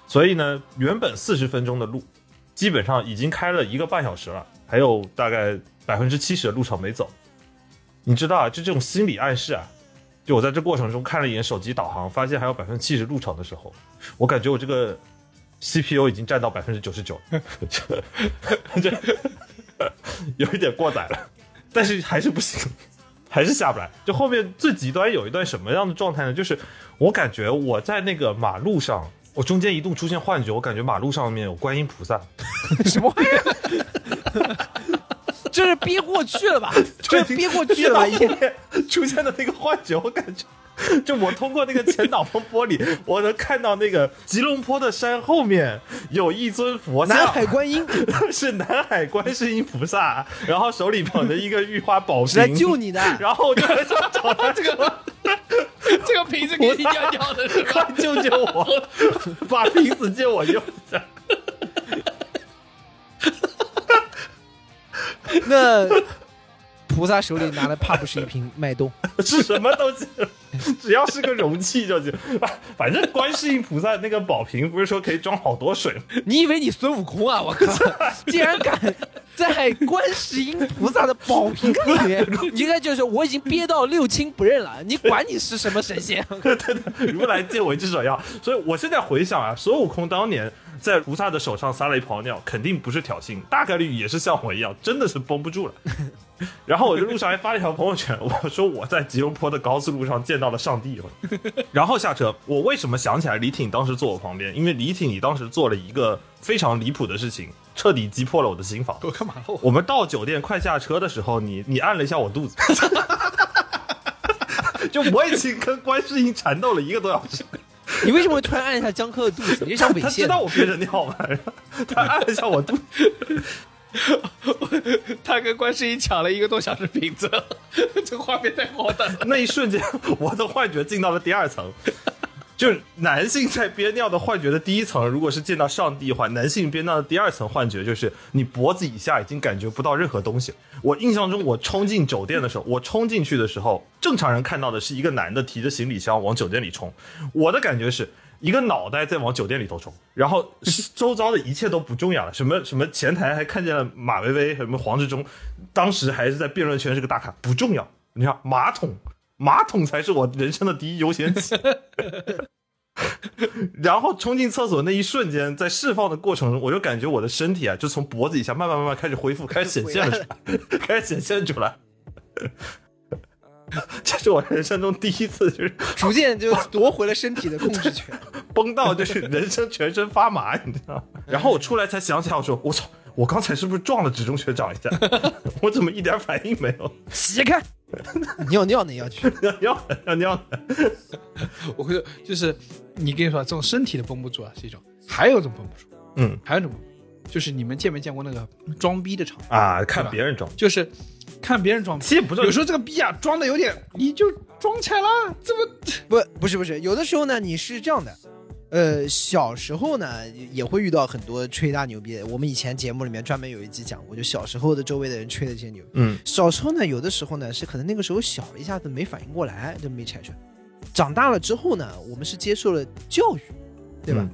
Speaker 4: 所以呢，原本四十分钟的路，基本上已经开了一个半小时了，还有大概百分之七十的路程没走。你知道啊，就这种心理暗示啊，就我在这过程中看了一眼手机导航，发现还有百分之七十路程的时候，我感觉我这个 CPU 已经占到百分之九十九，这 有一点过载了。但是还是不行，还是下不来。就后面最极端有一段什么样的状态呢？就是我感觉我在那个马路上，我中间一度出现幻觉，我感觉马路上面有观音菩萨，
Speaker 3: 什么玩意儿？这是憋过去了吧？这是憋过去了吧？已经
Speaker 4: 后面出现的那个幻觉，我感觉。就我通过那个前挡风玻璃，我能看到那个吉隆坡的山后面有一尊佛像，
Speaker 3: 南海观音
Speaker 4: 是南海观世音菩萨，然后手里捧着一个玉花宝
Speaker 3: 瓶来
Speaker 4: 瓶，
Speaker 3: 救你的。
Speaker 4: 然后我就很想找到这个
Speaker 2: 这个瓶子给你掉掉的
Speaker 4: 快救救我，把瓶子借我用一下。
Speaker 3: 那菩萨手里拿的怕不是一瓶脉动？
Speaker 4: 是什么东西，只要是个容器就行。反正观世音菩萨那个宝瓶不是说可以装好多水吗？
Speaker 3: 你以为你孙悟空啊？我靠！竟然敢在观世音菩萨的宝瓶里面，你应该就是我已经憋到六亲不认了，你管你是什么神仙？
Speaker 4: 如来借我一只手药。所以我现在回想啊，孙悟空当年在菩萨的手上撒了一泡尿，肯定不是挑衅，大概率也是像我一样，真的是绷不住了。然后我就路上还发了一条朋友圈，我说我在吉隆坡的高速路上见到了上帝。然后下车，我为什么想起来李挺当时坐我旁边？因为李挺你当时做了一个非常离谱的事情，彻底击破了我的心防。
Speaker 2: 我干嘛了？我
Speaker 4: 我们到酒店快下车的时候，你你按了一下我肚子，就我已经跟观世音缠斗了一个多小时。
Speaker 3: 你为什么会突然按一下江科的肚子？你想猥亵他？
Speaker 4: 知道我憋着尿吗？他按了一下我肚子，
Speaker 2: 他跟观世音抢了一个多小时瓶子，这个画面太荒诞了。
Speaker 4: 那一瞬间，我的幻觉进到了第二层。就是男性在憋尿的幻觉的第一层，如果是见到上帝的话，男性憋尿的第二层幻觉就是你脖子以下已经感觉不到任何东西。我印象中，我冲进酒店的时候，我冲进去的时候，正常人看到的是一个男的提着行李箱往酒店里冲，我的感觉是一个脑袋在往酒店里头冲，然后周遭的一切都不重要了，什么什么前台还看见了马薇薇，什么黄志忠，当时还是在辩论圈是个大咖，不重要。你看马桶，马桶才是我人生的第一优先级。然后冲进厕所那一瞬间，在释放的过程中，我就感觉我的身体啊，就从脖子以下慢慢慢慢开始恢复，开始显现了出来，开始显现出来。这是我人生中第一次，就是
Speaker 3: 逐渐就夺回了身体的控制权。
Speaker 4: 崩到就是人生全身发麻，你知道吗？然后我出来才想起来，我说我操，我刚才是不是撞了职中学长一下？我怎么一点反应没有？
Speaker 3: 起开！尿尿呢要去？
Speaker 4: 尿 尿尿的，
Speaker 2: 我会就是你跟你说，这种身体的绷不住啊是一种，还有一种绷不住，
Speaker 4: 嗯。
Speaker 2: 还有一种就是你们见没见过那个装逼的场面？
Speaker 4: 啊，看别人装，
Speaker 2: 就是看别人装逼，
Speaker 4: 其实不是
Speaker 2: 有时候这个逼啊装的有点，你就装起来了，这么？
Speaker 3: 不，不是不是，有的时候呢，你是这样的，呃，小时候呢也会遇到很多吹大牛逼的。我们以前节目里面专门有一集讲过，就小时候的周围的人吹的这些牛。
Speaker 4: 嗯，
Speaker 3: 小时候呢，有的时候呢是可能那个时候小，一下子没反应过来，就没拆穿。长大了之后呢，我们是接受了教育，对吧？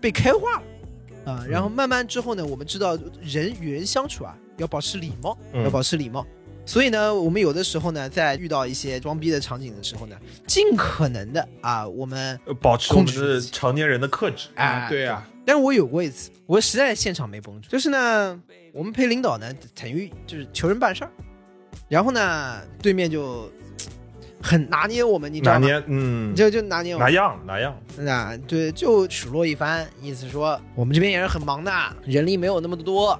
Speaker 3: 被开化了啊，然后慢慢之后呢，我们知道人与人相处啊，要保持礼貌，
Speaker 4: 嗯
Speaker 3: 要保持礼貌。所以呢，我们有的时候呢，在遇到一些装逼的场景的时候呢，尽可能的啊，我们
Speaker 4: 呃保持我们的
Speaker 3: 控制
Speaker 4: 成年人的克制。
Speaker 3: 哎，
Speaker 2: 对啊，
Speaker 3: 但是我有过一次，我实在现场没绷住，就是呢，我们陪领导呢，等于就是求人办事儿，然后呢，对面就很拿捏我们，你知道吗？
Speaker 4: 拿捏，嗯，
Speaker 3: 就就拿捏我
Speaker 4: 拿，样拿样。
Speaker 3: 那对，就数落一番，意思说我们这边也是很忙的，人力没有那么多。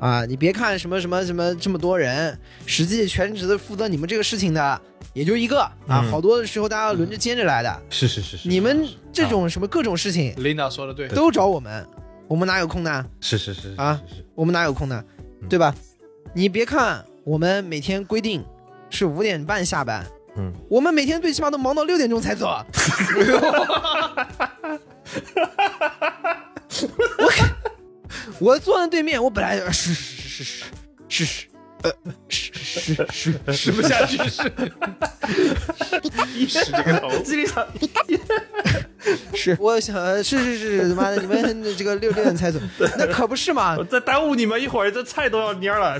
Speaker 3: 啊，你别看什么什么什么这么多人，实际全职的负责你们这个事情的也就一个啊，
Speaker 4: 嗯
Speaker 3: 好多的时候大家轮着兼着来的。
Speaker 4: 是是是是，
Speaker 3: 你们这种什么各种事情
Speaker 2: 领导说的对，
Speaker 3: 都找我们，我们哪有空呢？
Speaker 4: 是是是
Speaker 3: 啊，
Speaker 4: 是是
Speaker 3: 我们哪有空呢？
Speaker 4: 嗯
Speaker 3: 对吧？你别看我们每天规定是五点半下班，
Speaker 4: 嗯，
Speaker 3: 我们每天最起码都忙到六点钟才走。我我坐在对面，我本来是是是是是是呃是是是是
Speaker 2: 不下去是一使这个头，
Speaker 4: 机理上
Speaker 3: 是，我想是是是，他妈的你们这个六六点才走，那可不是嘛？
Speaker 4: 再耽误你们一会儿，这菜都要蔫了，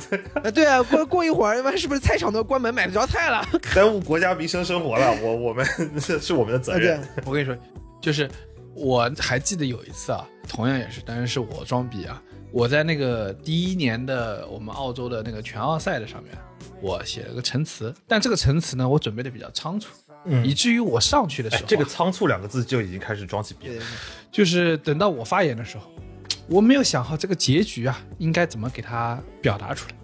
Speaker 3: 对啊，过过一会儿，他妈是不是菜场都关门买不着菜了？
Speaker 4: 耽误国家民生生活了。我我们这是我们的责任。，
Speaker 2: 我跟你说，就是我还记得有一次啊，同样也是，当然是我装逼啊。我在那个第一年的我们澳洲的那个全奥赛的上面，我写了个陈词，但这个陈词呢，我准备的比较仓促，
Speaker 4: 嗯
Speaker 2: 以至于我上去的时候
Speaker 4: 这个仓促两个字就已经开始装起逼了。
Speaker 2: 就是等到我发言的时候，我没有想好这个结局啊，应该怎么给它表达出来。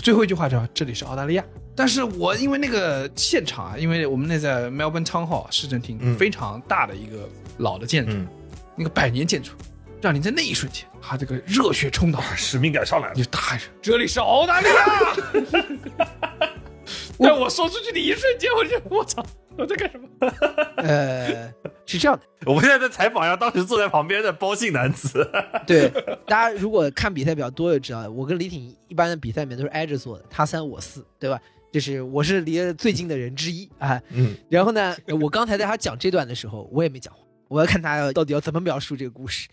Speaker 2: 最后一句话叫“这里是澳大利亚”，但是我因为那个现场啊，因为我们那在 Melbourne Town Hall 市政厅、
Speaker 4: 嗯
Speaker 2: 非常大的一个老的建筑，
Speaker 4: 嗯，
Speaker 2: 那个百年建筑，让你在那一瞬间，他这个热血冲脑，
Speaker 4: 使命感上来了
Speaker 2: 你。就大喊着：“这里是澳大利亚！” 但我说出去的一瞬间，我就我操，我在干什么？
Speaker 3: 呃，是这样的。
Speaker 4: 我们现在在采访一下当时坐在旁边的包姓男子。
Speaker 3: 对，大家如果看比赛比较多就知道，我跟李挺一般的比赛里面都是挨着坐的，他三我四，对吧？就是我是离得最近的人之一啊。
Speaker 4: 嗯，
Speaker 3: 然后呢，我刚才在他讲这段的时候，我也没讲话，我要看他到底要怎么描述这个故事。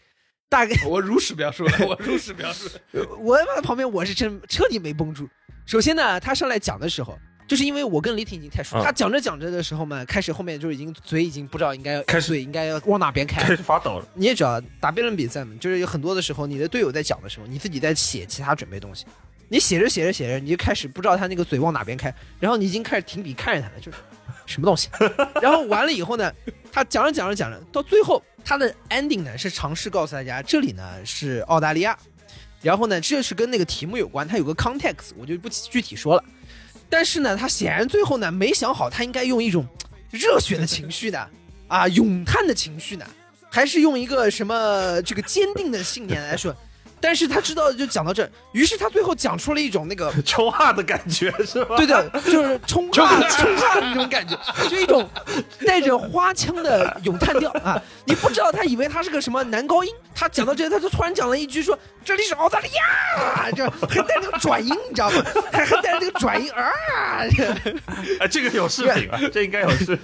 Speaker 3: 大概
Speaker 2: 我如实描述了，我如实描述了。
Speaker 3: 我在旁边我是真彻底没绷住。首先呢，他上来讲的时候，就是因为我跟李挺已经太熟，
Speaker 4: 嗯
Speaker 3: 他讲着讲着的时候嘛，开始后面就已经嘴已经不知道应该
Speaker 4: 开始
Speaker 3: 嘴应该要往哪边开
Speaker 4: 开。始发抖了。
Speaker 3: 你也知道，打辩论比赛嘛，就是有很多的时候，你的队友在讲的时候，你自己在写其他准备东西，你写着写着写着，你就开始不知道他那个嘴往哪边开，然后你已经开始停笔看着他了，就是什么东西。然后完了以后呢，他讲着讲着讲着，到最后他的 ending 呢是尝试告诉大家，这里呢是澳大利亚，然后呢这是跟那个题目有关，它有个 context，我就不具体说了。但是呢，他显然最后呢没想好，他应该用一种热血的情绪的啊，咏叹的情绪呢，还是用一个什么这个坚定的信念来说。但是他知道就讲到这，于是他最后讲出了一种那个
Speaker 4: 抽哈的感觉是吧？
Speaker 3: 对的，就是冲哈 冲哈的那种感觉，就一种 带着花腔的咏叹调啊！你不知道他以为他是个什么男高音，他讲到这，他就突然讲了一句说：“这里是澳大利亚。”这还带那个转音，你知道吗？还还带着那个转音啊！这
Speaker 4: 哎，这个有视频啊，这应该有视频。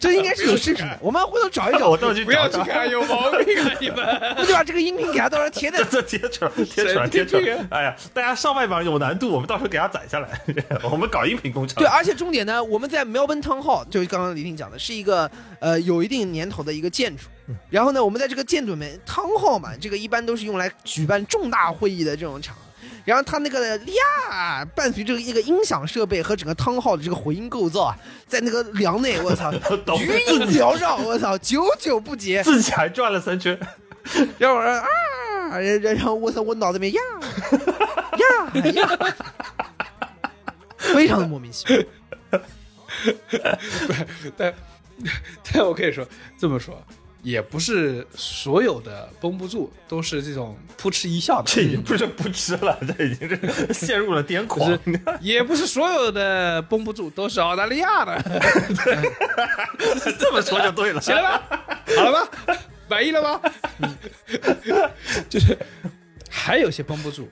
Speaker 3: 这应该是有视频，我们回头找一找，
Speaker 4: 我到去
Speaker 2: 不要
Speaker 4: 找找。
Speaker 2: 去看，有毛病啊！你们
Speaker 3: 我就把这个音频给他到时候贴在
Speaker 4: 出来，贴出来，贴出来！哎呀，大家上外榜有难度，我们到时候给它攒下来。我们搞音频工厂。
Speaker 3: 对，而且重点呢，我们在 Melbourne Town Hall，就是刚刚李婷讲的，是一个呃有一定年头的一个建筑。然后呢，我们在这个建筑里面，Town Hall 嘛，这个一般都是用来举办重大会议的这种场。然后它那个呀，伴随着一个音响设备和整个 Town Hall 的这个回音构造啊，在那个梁内，我操，
Speaker 4: 懂
Speaker 3: 余音缭绕，我操，久久不竭。
Speaker 4: 自己还转了三圈。
Speaker 3: 然后我说啊，然然后我操，我脑子里面呀 呀呀，非常的莫名其妙。
Speaker 2: 但 但我可以说这么说，也不是所有的绷不住都是这种扑哧一笑的，
Speaker 4: 这已经不是不吃了，这已经是陷入了癫狂。
Speaker 2: 也不是所有的绷不住都是澳大利亚的，
Speaker 4: 这么说就对了。
Speaker 2: 行了吧？好了吧？满意了吗？就是还有些绷不住，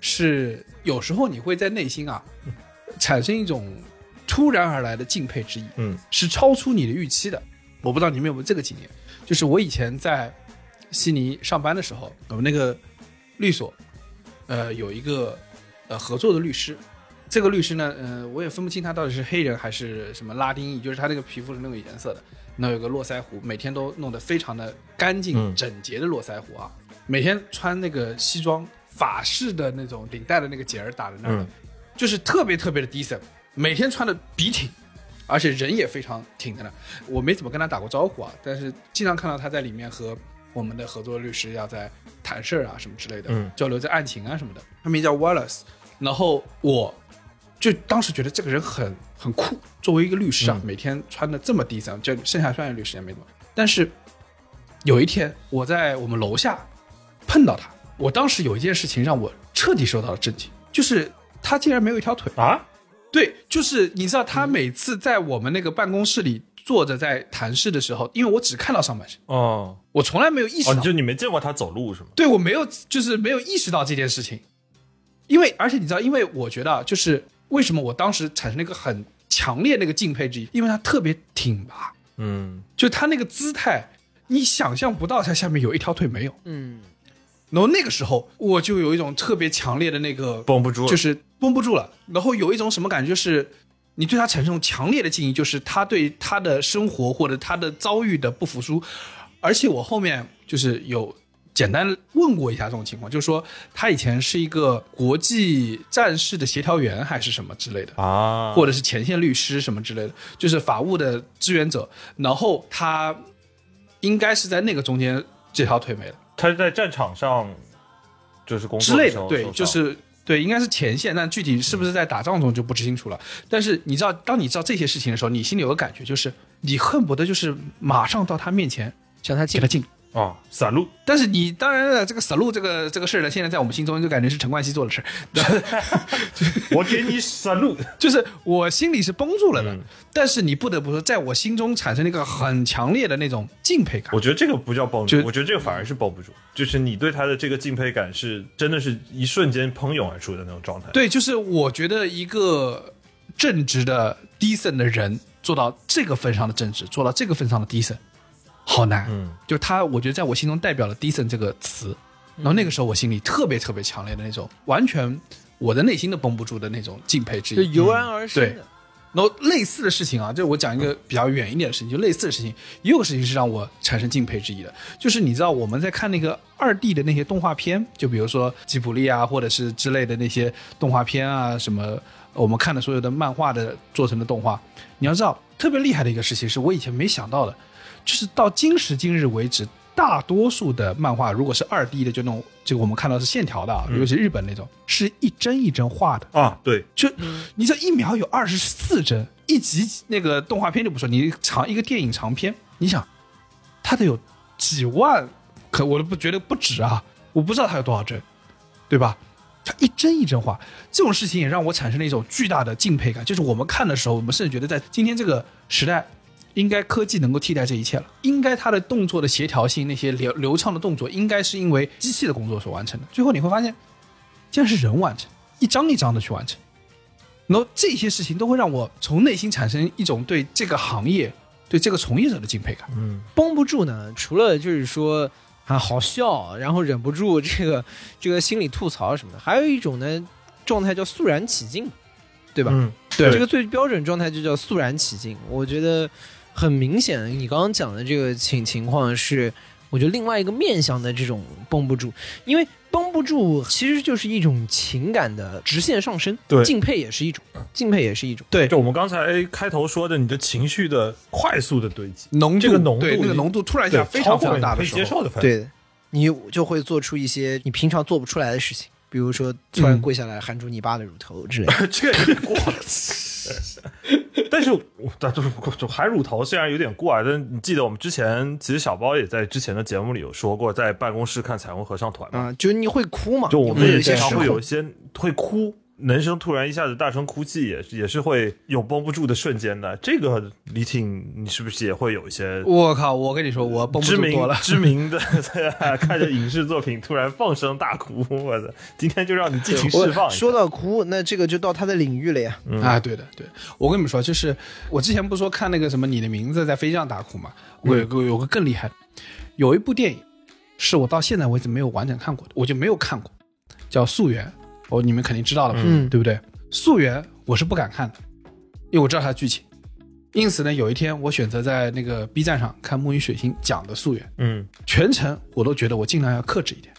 Speaker 2: 是有时候你会在内心啊产生一种突然而来的敬佩之意，
Speaker 4: 嗯，
Speaker 2: 是超出你的预期的。我不知道你们有没有这个经验，就是我以前在悉尼上班的时候，我们那个律所，呃，有一个呃合作的律师。这个律师呢，呃，我也分不清他到底是黑人还是什么拉丁裔，就是他那个皮肤是那个颜色的，那有个络腮胡，每天都弄得非常的干净
Speaker 4: 嗯
Speaker 2: 整洁的络腮胡啊，每天穿那个西装，法式的那种领带的那个结儿打在那儿，
Speaker 4: 嗯
Speaker 2: 就是特别特别的 decent，每天穿的笔挺，而且人也非常挺的呢。我没怎么跟他打过招呼啊，但是经常看到他在里面和我们的合作律师要在谈事儿啊什么之类的，
Speaker 4: 嗯
Speaker 2: 交流在案情啊什么的。他名叫 Wallace，然后我就当时觉得这个人很很酷，作为一个律师啊，
Speaker 4: 嗯
Speaker 2: 每天穿的这么 decent，就剩下专业律师也没怎么。但是有一天我在我们楼下碰到他，我当时有一件事情让我彻底受到了震惊，就是他竟然没有一条腿。
Speaker 4: 啊，
Speaker 2: 对，就是你知道，他每次在我们那个办公室里坐着在谈事的时候，因为我只看到上半身，
Speaker 4: 哦
Speaker 2: 我从来没有意识
Speaker 4: 哦，
Speaker 2: 到，
Speaker 4: 哦就你没见过他走路是吗？
Speaker 2: 对我没有，就是没有意识到这件事情。因为，而且你知道，因为我觉得啊，就是为什么我当时产生了一个很强烈那个敬佩之意，因为他特别挺拔，
Speaker 4: 嗯，
Speaker 2: 就他那个姿态，你想象不到他下面有一条腿没有。
Speaker 3: 嗯，
Speaker 2: 然后那个时候，我就有一种特别强烈的那个
Speaker 4: 绷不住，
Speaker 2: 就是绷不住了。然后有一种什么感觉，就是你对他产生强烈的敬意，就是他对他的生活或者他的遭遇的不服输。而且我后面就是有简单问过一下这种情况，就是说他以前是一个国际战事的协调员还是什么之类的。
Speaker 4: 啊，
Speaker 2: 或者是前线律师什么之类的，就是法务的支援者。然后他应该是在那个中间这条腿没了。
Speaker 4: 他是在战场上就是工
Speaker 2: 之类的，对，就是对，应该是前线，但具体是不是在打仗中就不知清楚了。但是你知道，当你知道这些事情的时候，你心里有个感觉，就是你恨不得就是马上到他面前
Speaker 3: 向他敬
Speaker 2: 给他敬。
Speaker 4: 啊，散路
Speaker 2: 但是你当然了，这个 salute 这个这个事儿呢，现在在我们心中就感觉是陈冠希做的事儿，
Speaker 4: 我给你散路，
Speaker 2: 就是我心里是绷住了的。
Speaker 4: 嗯
Speaker 2: 但是你不得不说，在我心中产生了一个很强烈的那种敬佩感
Speaker 4: 我。觉得这个不叫绷
Speaker 2: 就
Speaker 4: 住，我觉得这个反而是绷不住，就是你对他的这个敬佩感是真的是一瞬间喷涌而出的那种状态。
Speaker 2: 对，就是我觉得一个正直的 decent 的人做到这个份上的正直，做到这个份上的 decent，好难。
Speaker 4: 嗯，
Speaker 2: 就他，我觉得在我心中代表了 decent 这个词。然后那个时候我心里特别特别强烈的那种，完全我的内心都绷不住的那种敬佩之意
Speaker 3: 就
Speaker 2: 意。
Speaker 3: 油然而生
Speaker 2: 对。然后类似的事情啊，就我讲一个比较远一点的事情，就类似的事情，也有个事情是让我产生敬佩之意的，就是你知道我们在看那个二 D 的那些动画片，就比如说吉卜力啊，或者是之类的那些动画片啊，什么我们看的所有的漫画的做成的动画，你要知道特别厉害的一个事情是我以前没想到的，就是到今时今日为止，大多数的漫画如果是二 D 的，就那种这个我们看到是线条的啊，尤其日本那种，是一帧一帧画的。
Speaker 4: 啊，对，
Speaker 2: 就你这一秒有二十四帧，一集那个动画片就不说，你长一个电影长片，你想，它得有几万，可我都不觉得不止啊，我不知道它有多少帧，对吧？它一帧一帧画，这种事情也让我产生了一种巨大的敬佩感。就是我们看的时候，我们甚至觉得在今天这个时代，应该科技能够替代这一切了。应该它的动作的协调性，那些流流畅的动作，应该是因为机器的工作所完成的。最后你会发现，竟然是人完成，一张一张的去完成。然后这些事情都会让我从内心产生一种对这个行业、对这个从业者的敬佩感。
Speaker 4: 嗯，
Speaker 3: 绷不住呢，除了就是说啊好笑，然后忍不住这个这个心里吐槽什么的，还有一种呢状态叫肃然起敬，对吧？
Speaker 4: 嗯，
Speaker 2: 对
Speaker 3: 这个最标准状态就叫肃然起敬。我觉得很明显，你刚刚讲的这个情情况是，我觉得另外一个面向的这种绷不住，因为绷不住其实就是一种情感的直线上升，
Speaker 4: 对
Speaker 3: 敬佩也是一种，敬佩也是一种。
Speaker 2: 对
Speaker 4: 就我们刚才开头说的，你的情绪的快速的堆积，
Speaker 2: 浓度
Speaker 4: 这个浓度
Speaker 2: 对那个浓度突然一下非常非常大的时候，
Speaker 4: 接受的。
Speaker 3: 对，你就会做出一些你平常做不出来的事情，比如说突然
Speaker 2: 嗯
Speaker 3: 跪下来含住你爸的乳头之类的。
Speaker 4: 这个有点过了。但是，我但就是就含乳头虽然有点过啊，但你记得我们之前其实小包也在之前的节目里有说过，在办公室看彩虹合唱团嘛，
Speaker 3: 啊，就你会哭嘛？
Speaker 4: 就我们也经常会有一些会哭，男生突然一下子大声哭泣，也是也是会有绷不住的瞬间的。这个李挺，你是不是也会有一些
Speaker 2: 我靠！我跟你说，我绷不
Speaker 4: 知名
Speaker 2: 住多了。
Speaker 4: 知名的 看着影视作品突然放声大哭？我操！今天就让你尽情 释放。
Speaker 3: 说到哭，那这个就到他的领域了呀。
Speaker 2: 啊，对的，对，我跟你们说，就是我之前不是说看那个什么《你的名字》在飞机上大哭嘛？我有个有个更厉害的，有一部电影是我到现在为止没有完整看过的，我就没有看过，叫《溯源》，哦，你们肯定知道了吧？
Speaker 3: 嗯
Speaker 2: 对不对？《溯源》我是不敢看的，因为我知道它的剧情。因此呢，有一天我选择在那个 B 站上看木鱼水星讲的《溯源》，
Speaker 4: 嗯，
Speaker 2: 全程我都觉得我尽量要克制一点。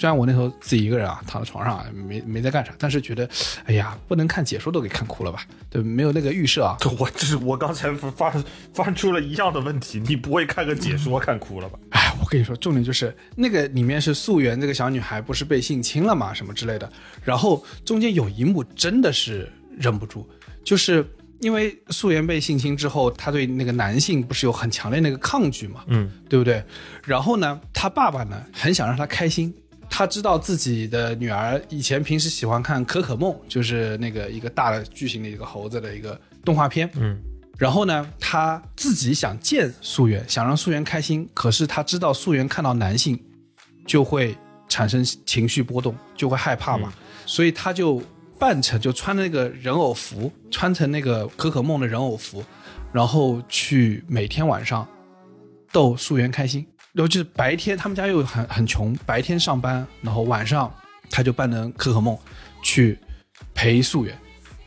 Speaker 2: 虽然我那时候自己一个人啊，躺在床上啊，没没在干啥，但是觉得，哎呀，不能看解说都给看哭了吧？对，没有那个预设啊。
Speaker 4: 我这是我刚才发发出了一样的问题，你不会看个解说看哭了吧？
Speaker 2: 哎，我跟你说，重点就是那个里面是素媛这个小女孩不是被性侵了嘛，什么之类的。然后中间有一幕真的是忍不住，就是因为素媛被性侵之后，她对那个男性不是有很强烈那个抗拒嘛，
Speaker 4: 嗯，
Speaker 2: 对不对？然后呢，她爸爸呢很想让她开心。他知道自己的女儿以前平时喜欢看《可可梦》，就是那个一个大的巨型的一个猴子的一个动画片，
Speaker 4: 嗯，
Speaker 2: 然后呢，他自己想见素媛，想让素媛开心，可是他知道素媛看到男性就会产生情绪波动，就会害怕嘛，所以他就扮成就穿那个人偶服，穿成那个可可梦的人偶服，然后去每天晚上逗素媛开心。然后就是白天他们家又很很穷，白天上班，然后晚上他就扮成可可梦去陪素媛。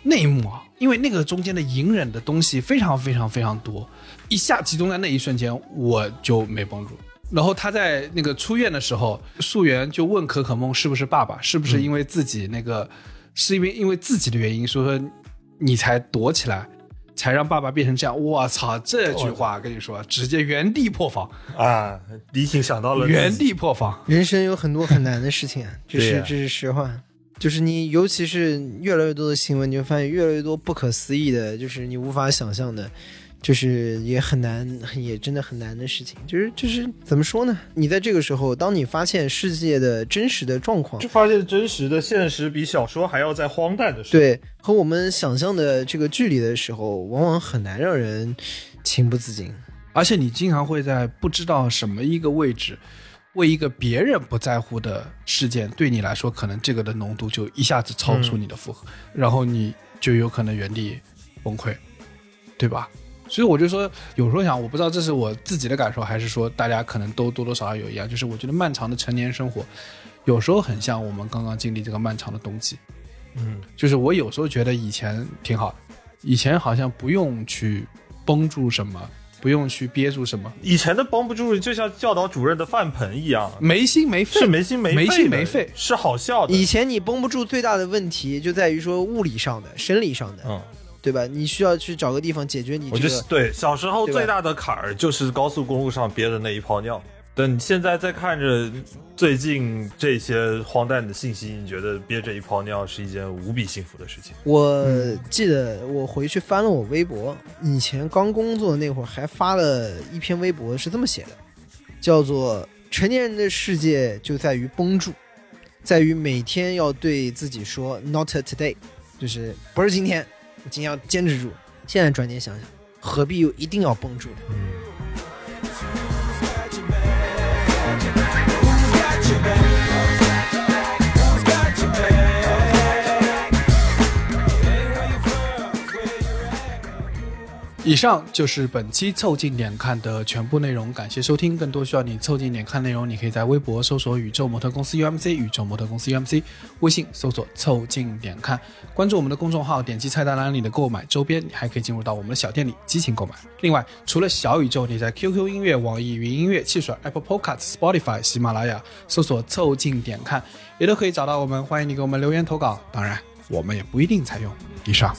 Speaker 2: 那一幕啊，因为那个中间的隐忍的东西非常非常非常多，一下集中在那一瞬间，我就没绷住。然后他在那个出院的时候，素媛就问可可梦是不是爸爸，是不是因为自己那个，是因为因为自己的原因，所以说你才躲起来，才让爸爸变成这样。我操，这句话跟你说，直接原地破防，
Speaker 4: 啊，李挺想到了
Speaker 2: 原地破防。
Speaker 3: 人生有很多很难的事情啊，这是这是实话。就是你，尤其是越来越多的新闻，你会发现越来越多不可思议的，就是你无法想象的，就是也很难，也真的很难的事情。就是就是怎么说呢？你在这个时候，当你发现世界的真实的状况
Speaker 4: 就，发现真实的现实比小说还要在荒诞的时候，
Speaker 3: 对和我们想象的这个距离的时候，往往很难让人情不自禁。
Speaker 2: 而且你经常会在不知道什么一个位置，为一个别人不在乎的事件，对你来说，可能这个的浓度就一下子超出你的负荷，然后你就有可能原地崩溃，对吧？所以我就说，有时候想，我不知道这是我自己的感受，还是说大家可能都多多少少有一样，就是我觉得漫长的成年生活，有时候很像我们刚刚经历这个漫长的冬季。
Speaker 4: 嗯，
Speaker 2: 就是我有时候觉得以前挺好的，以前好像不用去绷住什么，不用去憋住什么，
Speaker 4: 以前的绷不住，就像教导主任的饭盆一样，
Speaker 2: 没心没肺，
Speaker 4: 是没心没
Speaker 2: 没心没肺。
Speaker 4: 是好笑的。
Speaker 3: 以前你绷不住最大的问题就在于说物理上的、生理上的，
Speaker 4: 嗯，
Speaker 3: 对吧？你需要去找个地方解决你这个。
Speaker 4: 觉得对，小时候最大的坎儿就是高速公路上憋的那一泡尿。等你现在再看着最近这些荒诞的信息，你觉得憋着一泡尿是一件无比幸福的事情。
Speaker 3: 我记得我回去翻了我微博，以前刚工作那会儿还发了一篇微博，是这么写的，叫做“成年人的世界就在于绷住，在于每天要对自己说 not today”，就是不是今天，我今天要坚持住。现在转念想想，何必又一定要绷住呢？
Speaker 2: 以上就是本期凑近点看的全部内容，感谢收听。更多需要你凑近点看内容，你可以在微博搜索“宇宙模特公司 UMC”，宇宙模特公司 UMC，微信搜索“凑近点看”，关注我们的公众号，点击菜单栏里的购买周边，你还可以进入到我们的小店里激情购买。另外，除了小宇宙，你在 QQ 音乐、网易云音乐、汽水、Apple Podcasts、Spotify、喜马拉雅搜索“凑近点看”，也都可以找到我们。欢迎你给我们留言投稿，当然，我们也不一定采用以上。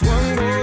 Speaker 5: One more